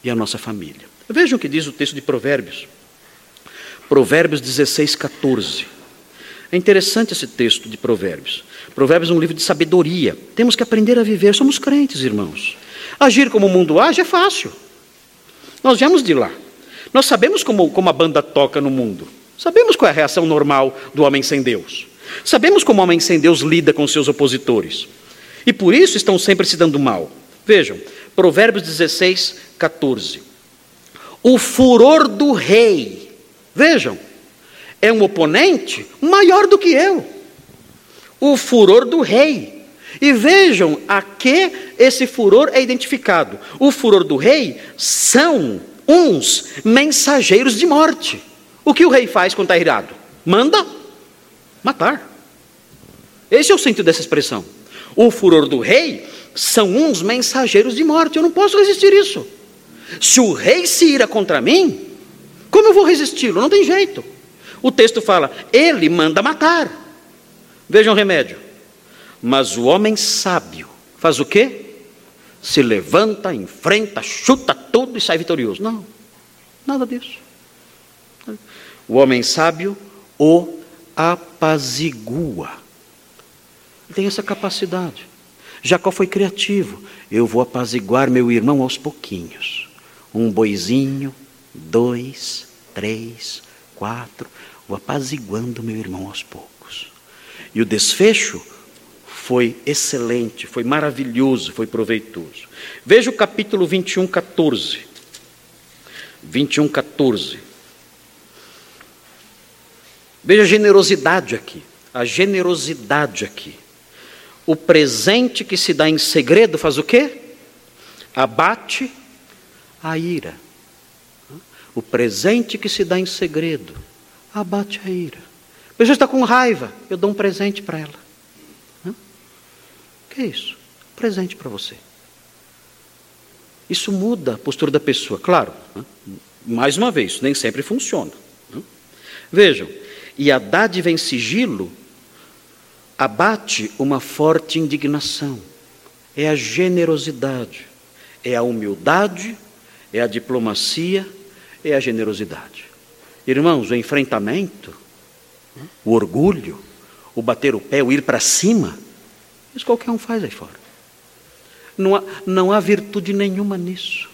e a nossa família. Vejam o que diz o texto de Provérbios. Provérbios 16, 14. É interessante esse texto de Provérbios. Provérbios é um livro de sabedoria. Temos que aprender a viver. Somos crentes, irmãos. Agir como o mundo age é fácil. Nós viemos de lá. Nós sabemos como, como a banda toca no mundo. Sabemos qual é a reação normal do homem sem Deus. Sabemos como o homem sem Deus lida com seus opositores. E por isso estão sempre se dando mal. Vejam, Provérbios 16, 14. O furor do rei, vejam, é um oponente maior do que eu. O furor do rei. E vejam a que esse furor é identificado. O furor do rei são uns mensageiros de morte. O que o rei faz quando está irado? Manda matar. Esse é o sentido dessa expressão. O furor do rei são uns mensageiros de morte. Eu não posso resistir isso. Se o rei se ira contra mim, como eu vou resisti-lo? Não tem jeito. O texto fala: ele manda matar. Vejam o remédio. Mas o homem sábio faz o quê? Se levanta, enfrenta, chuta tudo e sai vitorioso. Não, nada disso. O homem sábio o apazigua. Ele tem essa capacidade. Jacó foi criativo. Eu vou apaziguar meu irmão aos pouquinhos. Um boizinho, dois, três, quatro. Vou apaziguando meu irmão aos poucos. E o desfecho foi excelente, foi maravilhoso, foi proveitoso. Veja o capítulo 21, 14. 21, 14. Veja a generosidade aqui. A generosidade aqui. O presente que se dá em segredo faz o quê? Abate a ira. O presente que se dá em segredo abate a ira. A pessoa está com raiva, eu dou um presente para ela. É isso? Presente para você. Isso muda a postura da pessoa, claro. Mais uma vez, nem sempre funciona. Vejam, e a dádiva em sigilo abate uma forte indignação. É a generosidade, é a humildade, é a diplomacia, é a generosidade. Irmãos, o enfrentamento, o orgulho, o bater o pé, o ir para cima, isso qualquer um faz aí fora. Não há, não há virtude nenhuma nisso.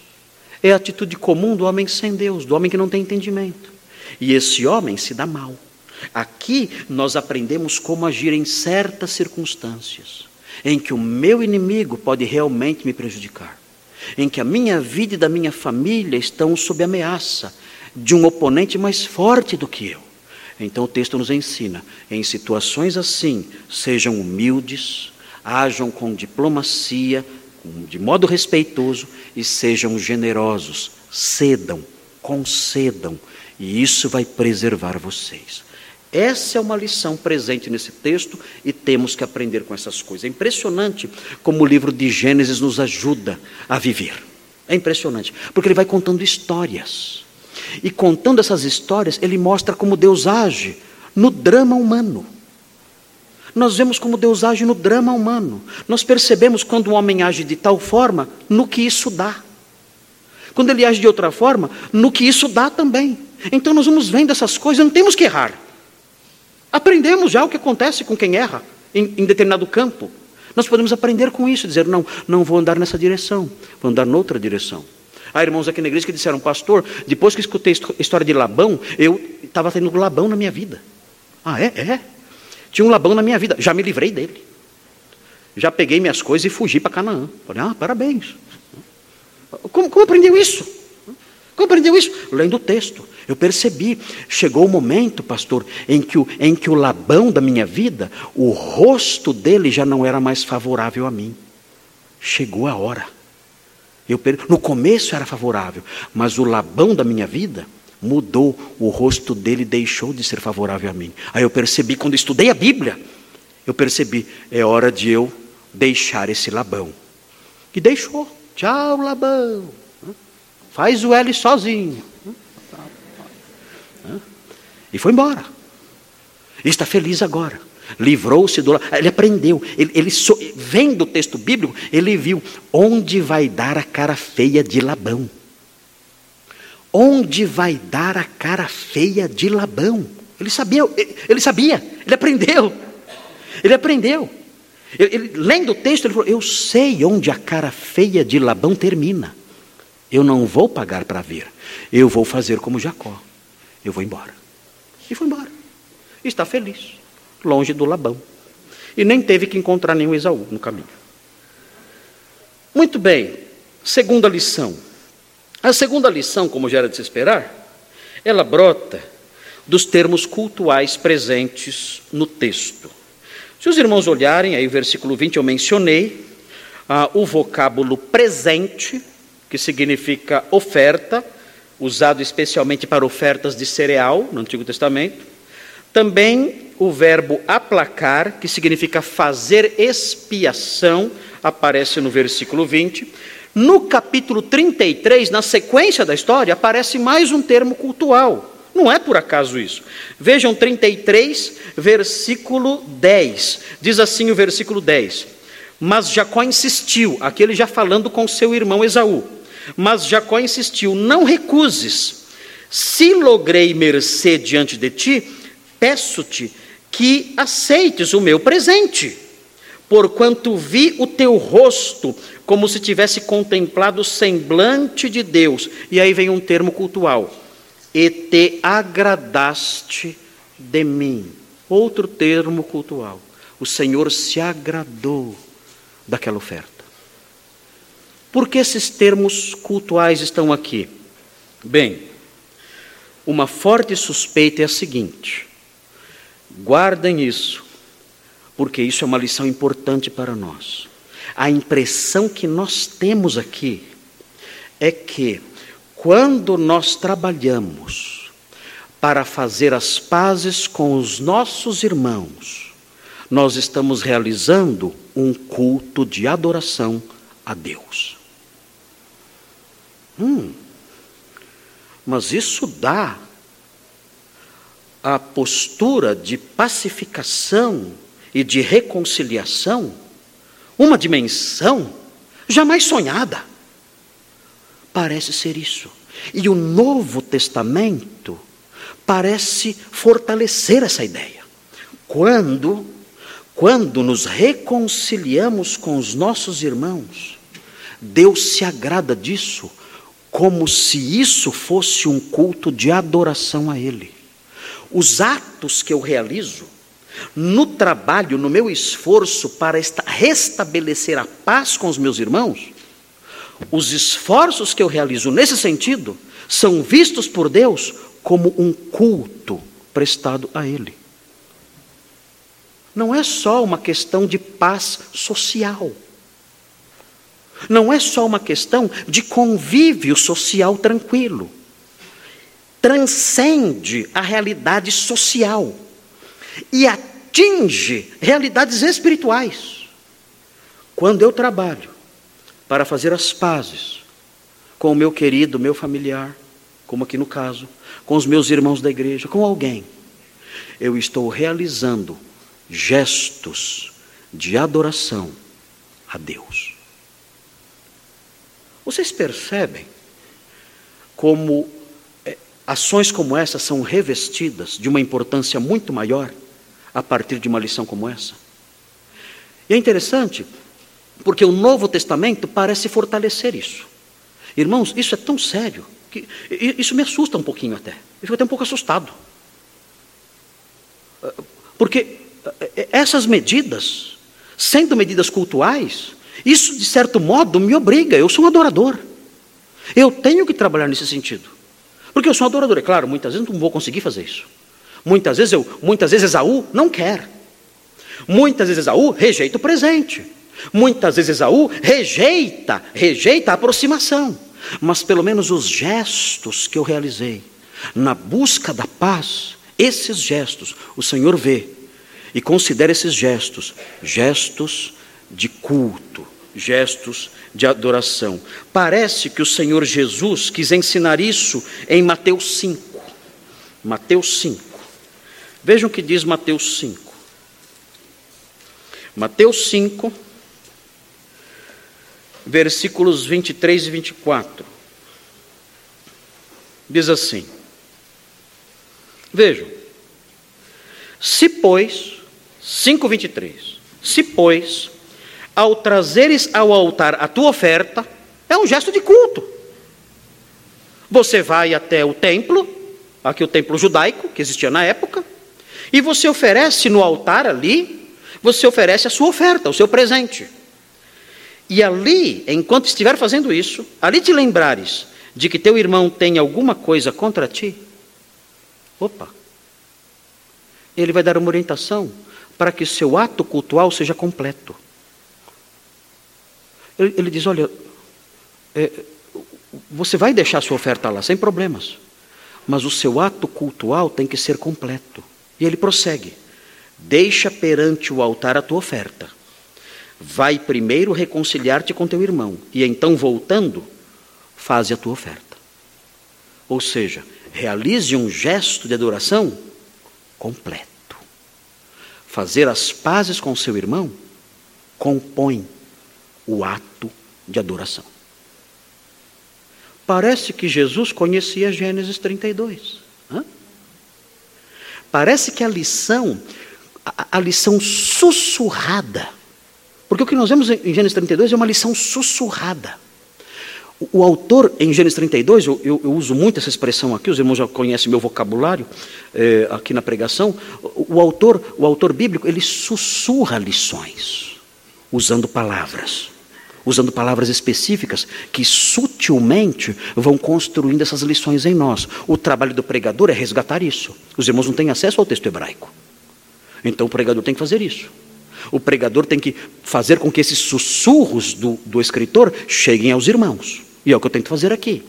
É a atitude comum do homem sem Deus, do homem que não tem entendimento. E esse homem se dá mal. Aqui nós aprendemos como agir em certas circunstâncias, em que o meu inimigo pode realmente me prejudicar, em que a minha vida e da minha família estão sob ameaça de um oponente mais forte do que eu. Então o texto nos ensina, em situações assim, sejam humildes, ajam com diplomacia, de modo respeitoso e sejam generosos, cedam, concedam, e isso vai preservar vocês. Essa é uma lição presente nesse texto e temos que aprender com essas coisas. É impressionante como o livro de Gênesis nos ajuda a viver. É impressionante, porque ele vai contando histórias. E contando essas histórias, ele mostra como Deus age no drama humano. Nós vemos como Deus age no drama humano. Nós percebemos quando um homem age de tal forma, no que isso dá. Quando ele age de outra forma, no que isso dá também. Então nós vamos vendo essas coisas, não temos que errar. Aprendemos já o que acontece com quem erra em, em determinado campo. Nós podemos aprender com isso, dizer, não, não vou andar nessa direção, vou andar noutra direção. Há irmãos aqui na igreja que disseram, pastor, depois que escutei a história de Labão, eu estava tendo Labão na minha vida. Ah, é? É. Tinha um Labão na minha vida, já me livrei dele. Já peguei minhas coisas e fugi para Canaã. Falei, ah, parabéns. Como, como aprendeu isso? Como aprendeu isso? Lendo o texto. Eu percebi, chegou o momento, pastor, em que, o, em que o Labão da minha vida, o rosto dele já não era mais favorável a mim. Chegou a hora. Eu, no começo era favorável, mas o Labão da minha vida mudou, o rosto dele deixou de ser favorável a mim. Aí eu percebi, quando estudei a Bíblia, eu percebi, é hora de eu deixar esse Labão. E deixou. Tchau, Labão. Faz o L sozinho. E foi embora. E está feliz agora. Livrou-se do. Ele aprendeu. Ele, ele so... vendo o texto bíblico, ele viu onde vai dar a cara feia de Labão. Onde vai dar a cara feia de Labão? Ele sabia, ele sabia, ele aprendeu. Ele aprendeu. Ele, ele, lendo o texto, ele falou: Eu sei onde a cara feia de Labão termina. Eu não vou pagar para ver. Eu vou fazer como Jacó. Eu vou embora. E foi embora. E está feliz, longe do Labão. E nem teve que encontrar nenhum Esaú no caminho. Muito bem, segunda lição. A segunda lição, como já era de se esperar, ela brota dos termos cultuais presentes no texto. Se os irmãos olharem, aí versículo 20 eu mencionei, ah, o vocábulo presente, que significa oferta, usado especialmente para ofertas de cereal no Antigo Testamento. Também o verbo aplacar, que significa fazer expiação, aparece no versículo 20. No capítulo 33, na sequência da história, aparece mais um termo cultual. Não é por acaso isso. Vejam 33, versículo 10. Diz assim o versículo 10: Mas Jacó insistiu, aqui ele já falando com seu irmão Esaú. Mas Jacó insistiu: Não recuses. Se logrei mercê diante de ti, peço-te que aceites o meu presente, porquanto vi o teu rosto como se tivesse contemplado o semblante de Deus. E aí vem um termo cultual: e te agradaste de mim. Outro termo cultual. O Senhor se agradou daquela oferta. Por que esses termos cultuais estão aqui? Bem, uma forte suspeita é a seguinte: guardem isso, porque isso é uma lição importante para nós. A impressão que nós temos aqui é que, quando nós trabalhamos para fazer as pazes com os nossos irmãos, nós estamos realizando um culto de adoração a Deus. Hum, mas isso dá a postura de pacificação e de reconciliação uma dimensão jamais sonhada. Parece ser isso. E o Novo Testamento parece fortalecer essa ideia. Quando quando nos reconciliamos com os nossos irmãos, Deus se agrada disso como se isso fosse um culto de adoração a Ele. Os atos que eu realizo, no trabalho, no meu esforço para restabelecer a paz com os meus irmãos, os esforços que eu realizo nesse sentido são vistos por Deus como um culto prestado a Ele. Não é só uma questão de paz social. Não é só uma questão de convívio social tranquilo. Transcende a realidade social e atinge realidades espirituais. Quando eu trabalho para fazer as pazes com o meu querido, meu familiar, como aqui no caso, com os meus irmãos da igreja, com alguém, eu estou realizando gestos de adoração a Deus. Vocês percebem como é, ações como essa são revestidas de uma importância muito maior a partir de uma lição como essa? E é interessante, porque o Novo Testamento parece fortalecer isso. Irmãos, isso é tão sério que isso me assusta um pouquinho até. Eu fico até um pouco assustado. Porque é, essas medidas, sendo medidas cultuais, isso, de certo modo, me obriga, eu sou um adorador. Eu tenho que trabalhar nesse sentido. Porque eu sou um adorador. É claro, muitas vezes não vou conseguir fazer isso. Muitas vezes eu, muitas vezes Esaú não quer. Muitas vezes Esaú rejeita o presente. Muitas vezes Esaú rejeita, rejeita a aproximação. Mas pelo menos os gestos que eu realizei na busca da paz, esses gestos, o Senhor vê e considera esses gestos gestos de culto, gestos de adoração. Parece que o Senhor Jesus quis ensinar isso em Mateus 5. Mateus 5. Vejam o que diz Mateus 5. Mateus 5, versículos 23 e 24. Diz assim: Vejam, se pois, 5,23, se pois, ao trazeres ao altar a tua oferta, é um gesto de culto. Você vai até o templo, aqui o templo judaico, que existia na época, e você oferece no altar ali, você oferece a sua oferta, o seu presente. E ali, enquanto estiver fazendo isso, ali te lembrares de que teu irmão tem alguma coisa contra ti, opa, ele vai dar uma orientação para que seu ato cultual seja completo. Ele, ele diz: olha, é, você vai deixar sua oferta lá sem problemas, mas o seu ato cultual tem que ser completo. E ele prossegue: deixa perante o altar a tua oferta. Vai primeiro reconciliar-te com teu irmão, e então, voltando, faze a tua oferta. Ou seja, realize um gesto de adoração completo. Fazer as pazes com seu irmão compõe o ato de adoração. Parece que Jesus conhecia Gênesis 32. Hã? Parece que a lição, a, a lição sussurrada, porque o que nós vemos em Gênesis 32 é uma lição sussurrada. O, o autor, em Gênesis 32, eu, eu, eu, uso muito essa expressão aqui, os irmãos já conhecem meu vocabulário é, aqui na pregação. O, o, autor, o autor bíblico, ele sussurra lições, usando palavras usando palavras específicas que sutilmente vão construindo essas lições em nós. O trabalho do pregador é resgatar isso. Os irmãos não têm acesso ao texto hebraico. Então o pregador tem que fazer isso. O pregador tem que fazer com que esses sussurros do, do escritor cheguem aos irmãos. E é o que eu tento fazer aqui.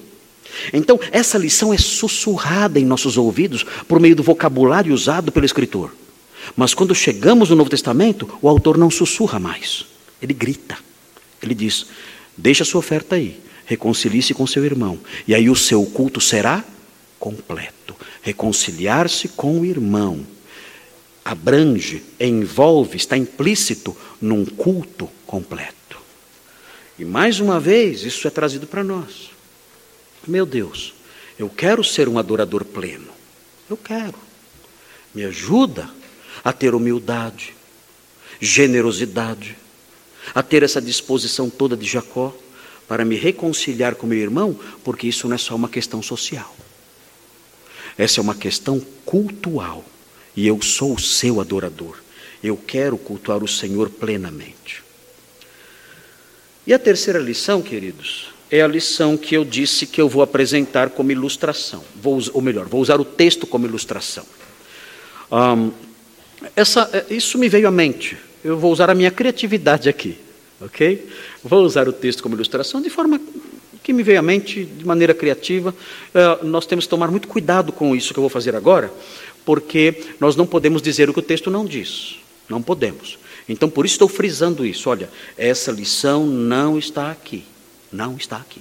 Então, essa lição é sussurrada em nossos ouvidos por meio do vocabulário usado pelo escritor. Mas quando chegamos no Novo Testamento, o autor não sussurra mais, ele grita. Ele diz: Deixa a sua oferta aí, reconcilie-se com seu irmão, e aí o seu culto será completo. Reconciliar-se com o irmão abrange, envolve, está implícito num culto completo. E mais uma vez, isso é trazido para nós. Meu Deus, eu quero ser um adorador pleno. Eu quero. Me ajuda a ter humildade, generosidade, a ter essa disposição toda de Jacó para me reconciliar com meu irmão, porque isso não é só uma questão social. Essa é uma questão cultual. E eu sou o seu adorador. Eu quero cultuar o Senhor plenamente. E a terceira lição, queridos, é a lição que eu disse que eu vou apresentar como ilustração. Vou, ou melhor, vou usar o texto como ilustração. Um, essa, é, isso me veio à mente eu vou usar a minha criatividade aqui, ok? Vou usar o texto como ilustração de forma que me veio à mente de maneira criativa. Uh, nós temos que tomar muito cuidado com isso que eu vou fazer agora, porque nós não podemos dizer o que o texto não diz. Não podemos. Então, por isso estou frisando isso. Olha, essa lição não está aqui. Não está aqui.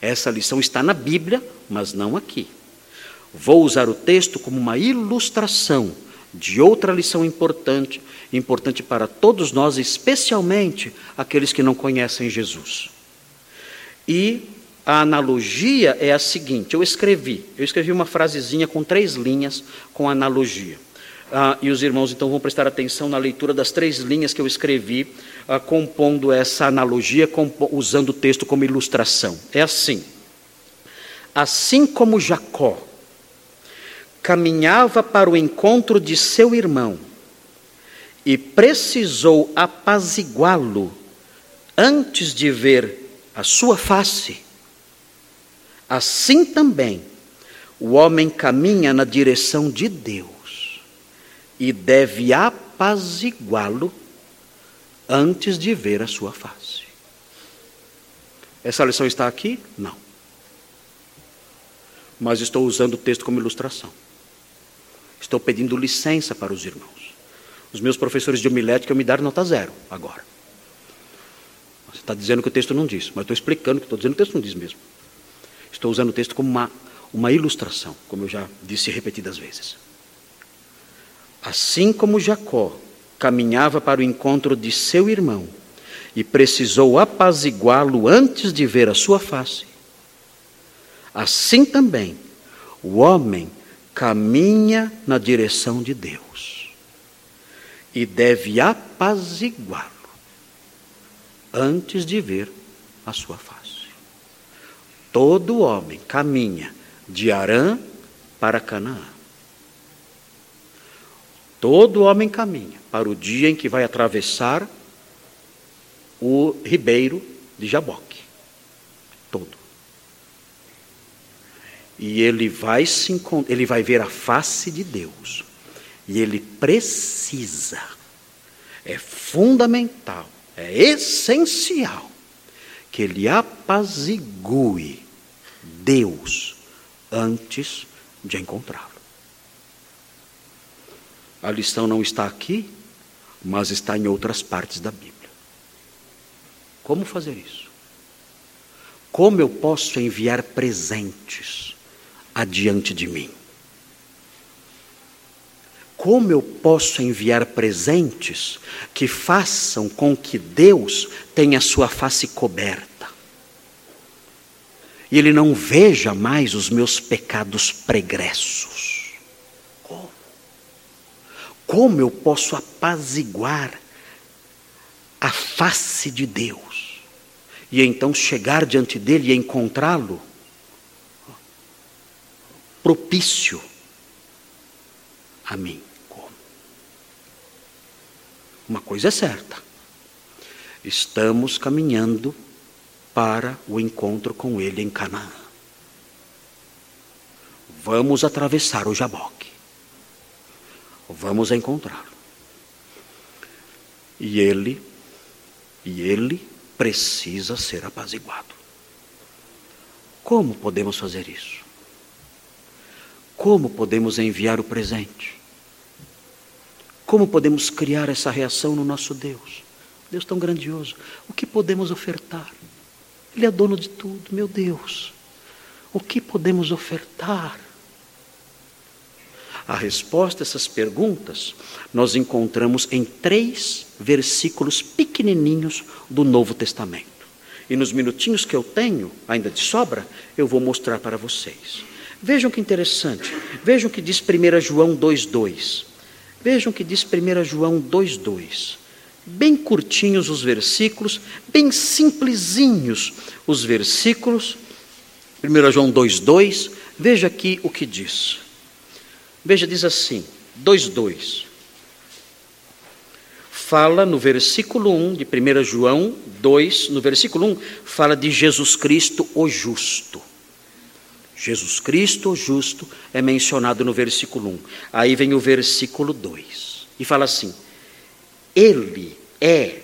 Essa lição está na Bíblia, mas não aqui. Vou usar o texto como uma ilustração de outra lição importante importante para todos nós, especialmente aqueles que não conhecem Jesus. E a analogia é a seguinte: eu escrevi, eu escrevi uma frasezinha com três linhas com analogia. Ah, e os irmãos então vão prestar atenção na leitura das três linhas que eu escrevi, ah, compondo essa analogia, compo usando o texto como ilustração. É assim: assim como Jacó caminhava para o encontro de seu irmão, e precisou apaziguá-lo antes de ver a sua face, assim também o homem caminha na direção de Deus e deve apaziguá-lo antes de ver a sua face. Essa lição está aqui? Não. Mas estou usando o texto como ilustração. Estou pedindo licença para os irmãos. Os meus professores de homilética me dar nota zero agora. Você está dizendo que o texto não diz, mas estou explicando que estou dizendo que o texto não diz mesmo. Estou usando o texto como uma, uma ilustração, como eu já disse repetidas vezes. Assim como Jacó caminhava para o encontro de seu irmão e precisou apaziguá-lo antes de ver a sua face, assim também o homem caminha na direção de Deus e deve apaziguá-lo antes de ver a sua face. Todo homem caminha de Arã para Canaã. Todo homem caminha para o dia em que vai atravessar o ribeiro de Jaboque. Todo. E ele vai se ele vai ver a face de Deus. E ele precisa, é fundamental, é essencial que ele apazigue Deus antes de encontrá-lo. A lição não está aqui, mas está em outras partes da Bíblia. Como fazer isso? Como eu posso enviar presentes adiante de mim? Como eu posso enviar presentes que façam com que Deus tenha sua face coberta? E Ele não veja mais os meus pecados pregressos. Como eu posso apaziguar a face de Deus e então chegar diante dele e encontrá-lo propício a mim? Como? Uma coisa é certa. Estamos caminhando para o encontro com ele em Canaã. Vamos atravessar o Jaboque. Vamos encontrá-lo. E ele, e ele precisa ser apaziguado. Como podemos fazer isso? Como podemos enviar o presente? Como podemos criar essa reação no nosso Deus? Deus tão grandioso. O que podemos ofertar? Ele é dono de tudo, meu Deus. O que podemos ofertar? A resposta a essas perguntas nós encontramos em três versículos pequenininhos do Novo Testamento. E nos minutinhos que eu tenho, ainda de sobra, eu vou mostrar para vocês. Vejam que interessante. Vejam que diz 1 João 2,2. Vejam que diz 1 João 2,2. Bem curtinhos os versículos, bem simplesinhos os versículos. 1 João 2,2. Veja aqui o que diz. Veja, diz assim, 2,2. Fala no versículo 1 de 1 João 2, no versículo 1, fala de Jesus Cristo, o justo. Jesus Cristo, o justo, é mencionado no versículo 1. Aí vem o versículo 2 e fala assim: Ele é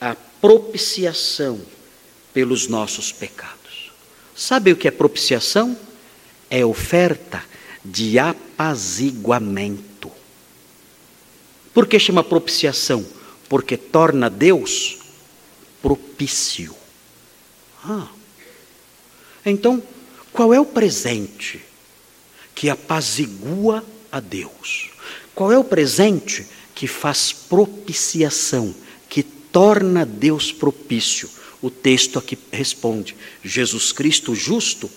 a propiciação pelos nossos pecados. Sabe o que é propiciação? É oferta de apaziguamento. Por que chama propiciação? Porque torna Deus propício. Ah. Então, qual é o presente que apazigua a Deus? Qual é o presente que faz propiciação, que torna Deus propício? O texto aqui responde: Jesus Cristo justo,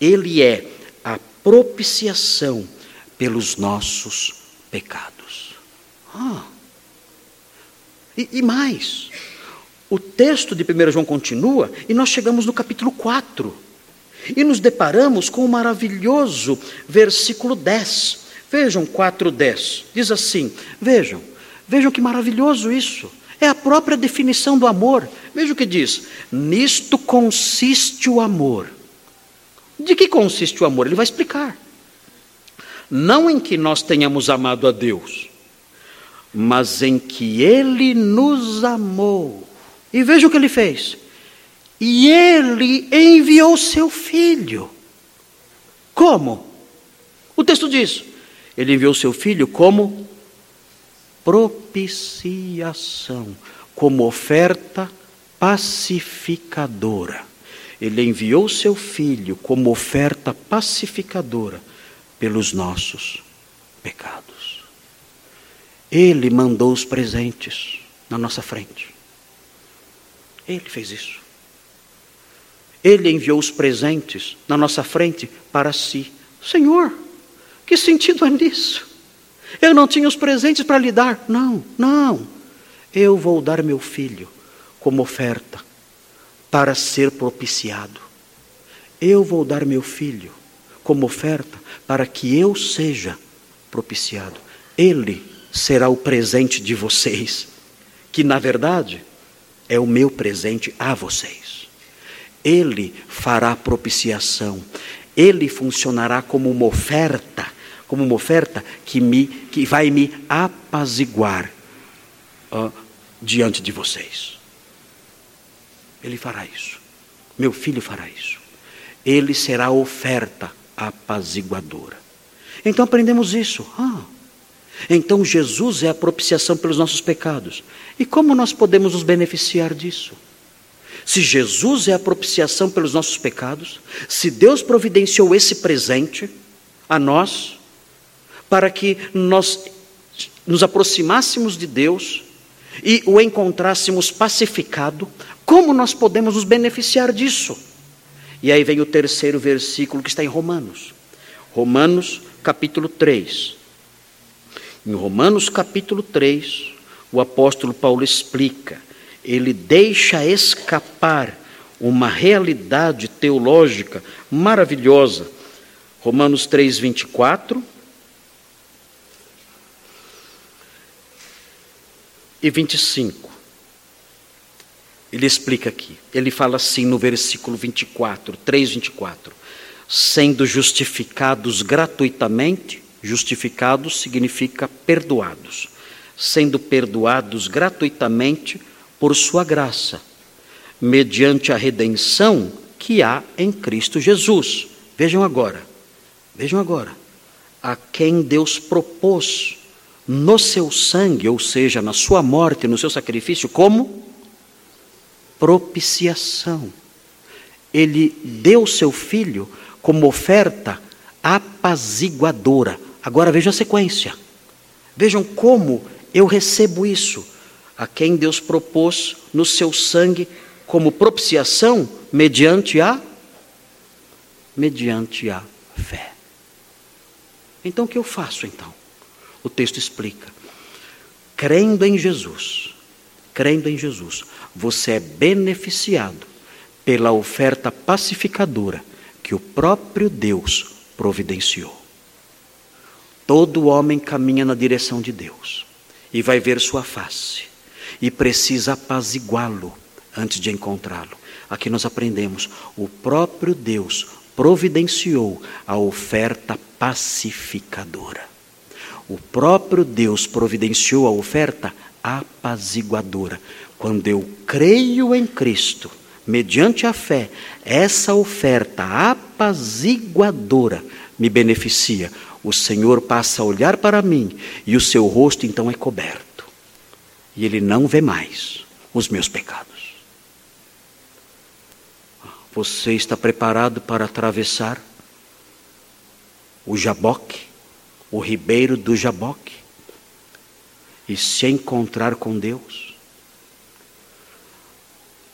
ele é a propiciação pelos nossos pecados. Ah. E, e mais, o texto de 1 João continua e nós chegamos no capítulo 4 e nos deparamos com o maravilhoso versículo 10. Vejam 4:10. Diz assim: Vejam, vejam que maravilhoso isso. É a própria definição do amor. Veja o que diz: Nisto consiste o amor De que consiste o amor? Ele vai explicar. Não em que nós tenhamos amado a Deus, mas em que Ele nos amou. E veja o que Ele fez. E Ele enviou seu Filho. Como? O texto diz: Ele enviou seu Filho como propiciação, como oferta pacificadora. Ele enviou seu filho como oferta pacificadora pelos nossos pecados. Ele mandou os presentes na nossa frente. Ele fez isso. Ele enviou os presentes na nossa frente para si. Senhor, que sentido há nisso? Eu não tinha os presentes para lhe dar. Não, não. Eu vou dar meu filho como oferta para ser propiciado. Eu vou dar meu filho como oferta para que eu seja propiciado. Ele será o presente de vocês, que na verdade é o meu presente a vocês. Ele fará propiciação. Ele funcionará como uma oferta, como uma oferta que me que vai me apaziguar uh, diante de vocês. Ele fará isso. Meu filho fará isso. Ele será oferta apaziguadora. Então aprendemos isso. Ah, então Jesus é a propiciação pelos nossos pecados. E como nós podemos nos beneficiar disso? Se Jesus é a propiciação pelos nossos pecados, se Deus providenciou esse presente a nós, para que nós nos aproximássemos de Deus e o encontrássemos pacificado, como nós podemos nos beneficiar disso? E aí vem o terceiro versículo que está em Romanos. Romanos capítulo 3. Em Romanos capítulo 3, o apóstolo Paulo explica, ele deixa escapar uma realidade teológica maravilhosa. Romanos 3, 24. E 25. Ele explica aqui. Ele fala assim no versículo 24, 3, 24. Sendo justificados gratuitamente, justificados significa perdoados. Sendo perdoados gratuitamente por sua graça, mediante a redenção que há em Cristo Jesus. Vejam agora, vejam agora, a quem Deus propôs no seu sangue, ou seja, na sua morte, no seu sacrifício, como propiciação. Ele deu seu filho como oferta apaziguadora. Agora veja a sequência. Vejam como eu recebo isso. A quem Deus propôs no seu sangue como propiciação mediante a mediante a fé. Então o que eu faço então? O texto explica. Crendo em Jesus, crendo em Jesus, você é beneficiado pela oferta pacificadora que o próprio Deus providenciou. Todo homem caminha na direção de Deus e vai ver sua face e precisa apaziguá-lo antes de encontrá-lo. Aqui nós aprendemos: o próprio Deus providenciou a oferta pacificadora. O próprio Deus providenciou a oferta apaziguadora. Quando eu creio em Cristo, mediante a fé, essa oferta apaziguadora me beneficia. O Senhor passa a olhar para mim e o seu rosto então é coberto. E ele não vê mais os meus pecados. Você está preparado para atravessar o Jaboque, o ribeiro do Jaboque, e se encontrar com Deus?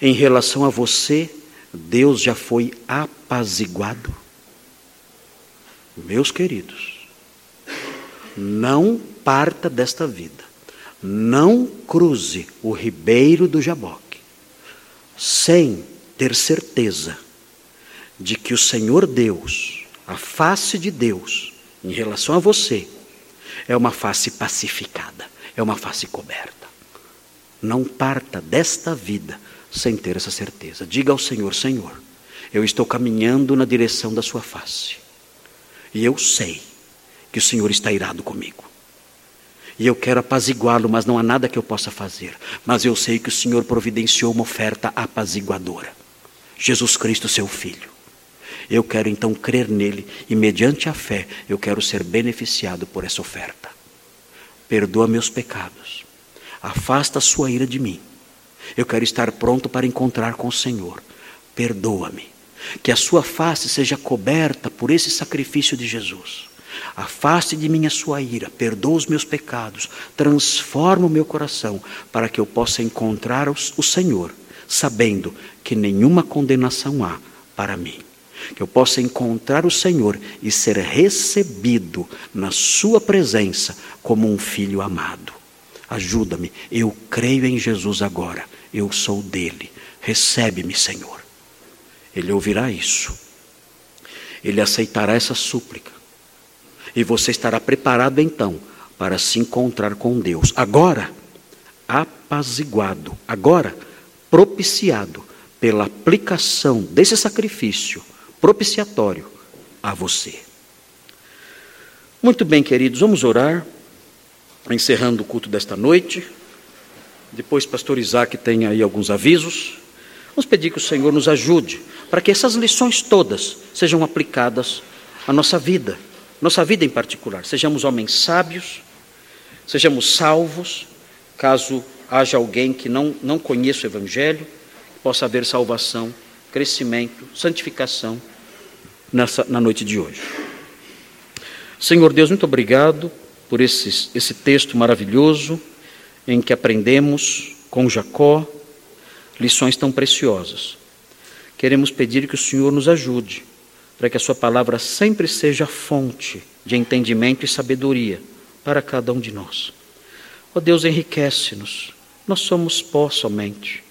em relação a você, Deus já foi apaziguado. Meus queridos, não parta desta vida, não cruze o ribeiro do Jaboque, sem ter certeza de que o Senhor Deus, a face de Deus, em relação a você, é uma face pacificada, é uma face coberta. Não parta desta vida sem ter essa certeza. Diga ao Senhor: Senhor, Eu estou caminhando na direção da Sua face. E eu sei que o Senhor está irado comigo. E eu quero apaziguá-lo, mas não há nada que eu possa fazer. Mas eu sei que o Senhor providenciou uma oferta apaziguadora. Jesus Cristo, seu Filho. Eu quero então crer nele e, mediante a fé, eu quero ser beneficiado por essa oferta. Perdoa meus pecados. Afasta a sua ira de mim. Eu quero estar pronto para encontrar com o Senhor. Perdoa-me. Que a sua face seja coberta por esse sacrifício de Jesus. Afaste de mim a sua ira, perdoa os meus pecados, transforma o meu coração para que eu possa encontrar o Senhor, sabendo que nenhuma condenação há para mim. Que eu possa encontrar o Senhor e ser recebido na Sua presença como um filho amado. Ajuda-me, eu creio em Jesus agora, eu sou dele. Recebe-me, Senhor. Ele ouvirá isso, ele aceitará essa súplica e você estará preparado então para se encontrar com Deus. Agora, apaziguado, agora propiciado pela aplicação desse sacrifício propiciatório a você. Muito bem, queridos, vamos orar, encerrando o culto desta noite. Depois, pastor Isaac tem aí alguns avisos. Vamos pedir que o Senhor nos ajude para que essas lições todas sejam aplicadas à nossa vida nossa vida em particular. Sejamos homens sábios, sejamos salvos, caso haja alguém que não, não conheça o Evangelho, possa haver salvação, crescimento, santificação nessa, na noite de hoje. Senhor Deus, muito obrigado por esse, esse texto maravilhoso em que aprendemos com Jacó lições tão preciosas. Queremos pedir que o Senhor nos ajude para que a Sua palavra sempre seja fonte de entendimento e sabedoria para cada um de nós. Ó oh Deus, enriquece-nos. Nós somos pó somente.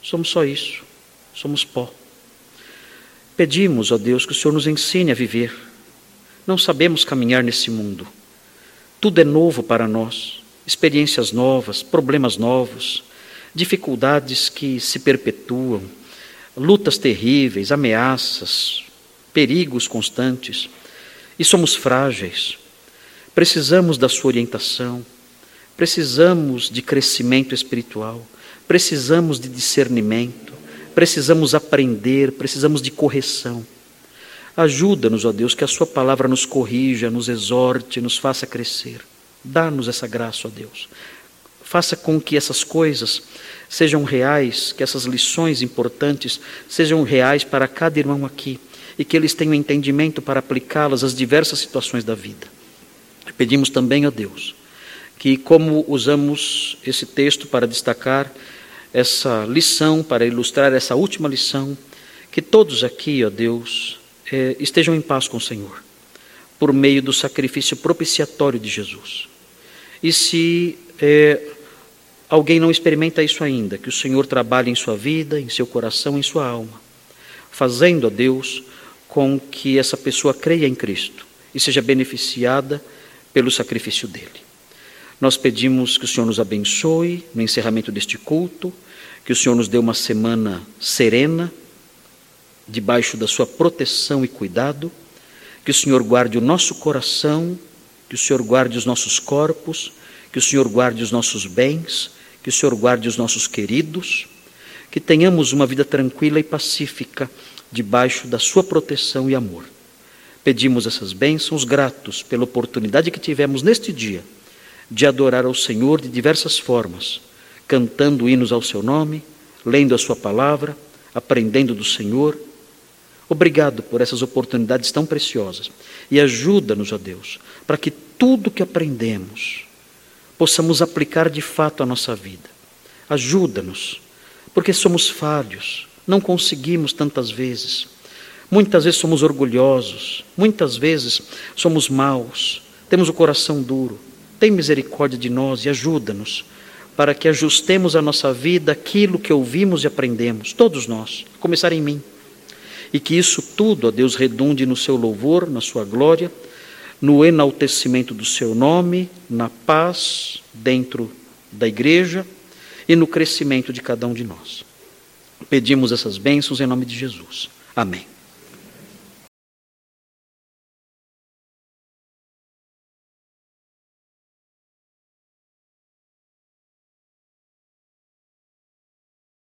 Somos só isso. Somos pó. Pedimos, ó Deus, que o Senhor nos ensine a viver. Não sabemos caminhar nesse mundo. Tudo é novo para nós. Experiências novas, problemas novos, dificuldades que se perpetuam, lutas terríveis, ameaças, perigos constantes e somos frágeis. Precisamos da sua orientação, precisamos de crescimento espiritual, precisamos de discernimento, precisamos aprender, precisamos de correção. Ajuda-nos, ó Deus, que a Sua palavra nos corrija, nos exorte, nos faça crescer. Dá-nos essa graça, ó Deus. Faça com que essas coisas sejam reais, que essas lições importantes sejam reais para cada irmão aqui e que eles tenham entendimento para aplicá-las às diversas situações da vida. Pedimos também a Deus que, como usamos esse texto para destacar essa lição, para ilustrar essa última lição, que todos aqui, ó Deus, é, estejam em paz com o Senhor, por meio do sacrifício propiciatório de Jesus. E se é, alguém não experimenta isso ainda, que o Senhor trabalhe em sua vida, em seu coração, em sua alma, fazendo a Deus com que essa pessoa creia em Cristo e seja beneficiada pelo sacrifício dele. Nós pedimos que o Senhor nos abençoe no encerramento deste culto, que o Senhor nos dê uma semana serena, debaixo da sua proteção e cuidado, que o Senhor guarde o nosso coração, que o Senhor guarde os nossos corpos, que o Senhor guarde os nossos bens, que o Senhor guarde os nossos queridos, que tenhamos uma vida tranquila e pacífica debaixo da sua proteção e amor. Pedimos essas bênçãos gratos pela oportunidade que tivemos neste dia de adorar ao Senhor de diversas formas, cantando hinos ao seu nome, lendo a sua palavra, aprendendo do Senhor. Obrigado por essas oportunidades tão preciosas e ajuda-nos, ó Deus, para que tudo que aprendemos possamos aplicar de fato à nossa vida. Ajuda-nos, porque somos falhos, não conseguimos tantas vezes. Muitas vezes somos orgulhosos, muitas vezes somos maus, temos o coração duro. Tem misericórdia de nós e ajuda-nos para que ajustemos a nossa vida aquilo que ouvimos e aprendemos, todos nós, a começar em mim. E que isso tudo, ó Deus, redunde no seu louvor, na sua glória, no enaltecimento do seu nome, na paz dentro da igreja e no crescimento de cada um de nós. Pedimos essas bênçãos em nome de Jesus. Amém.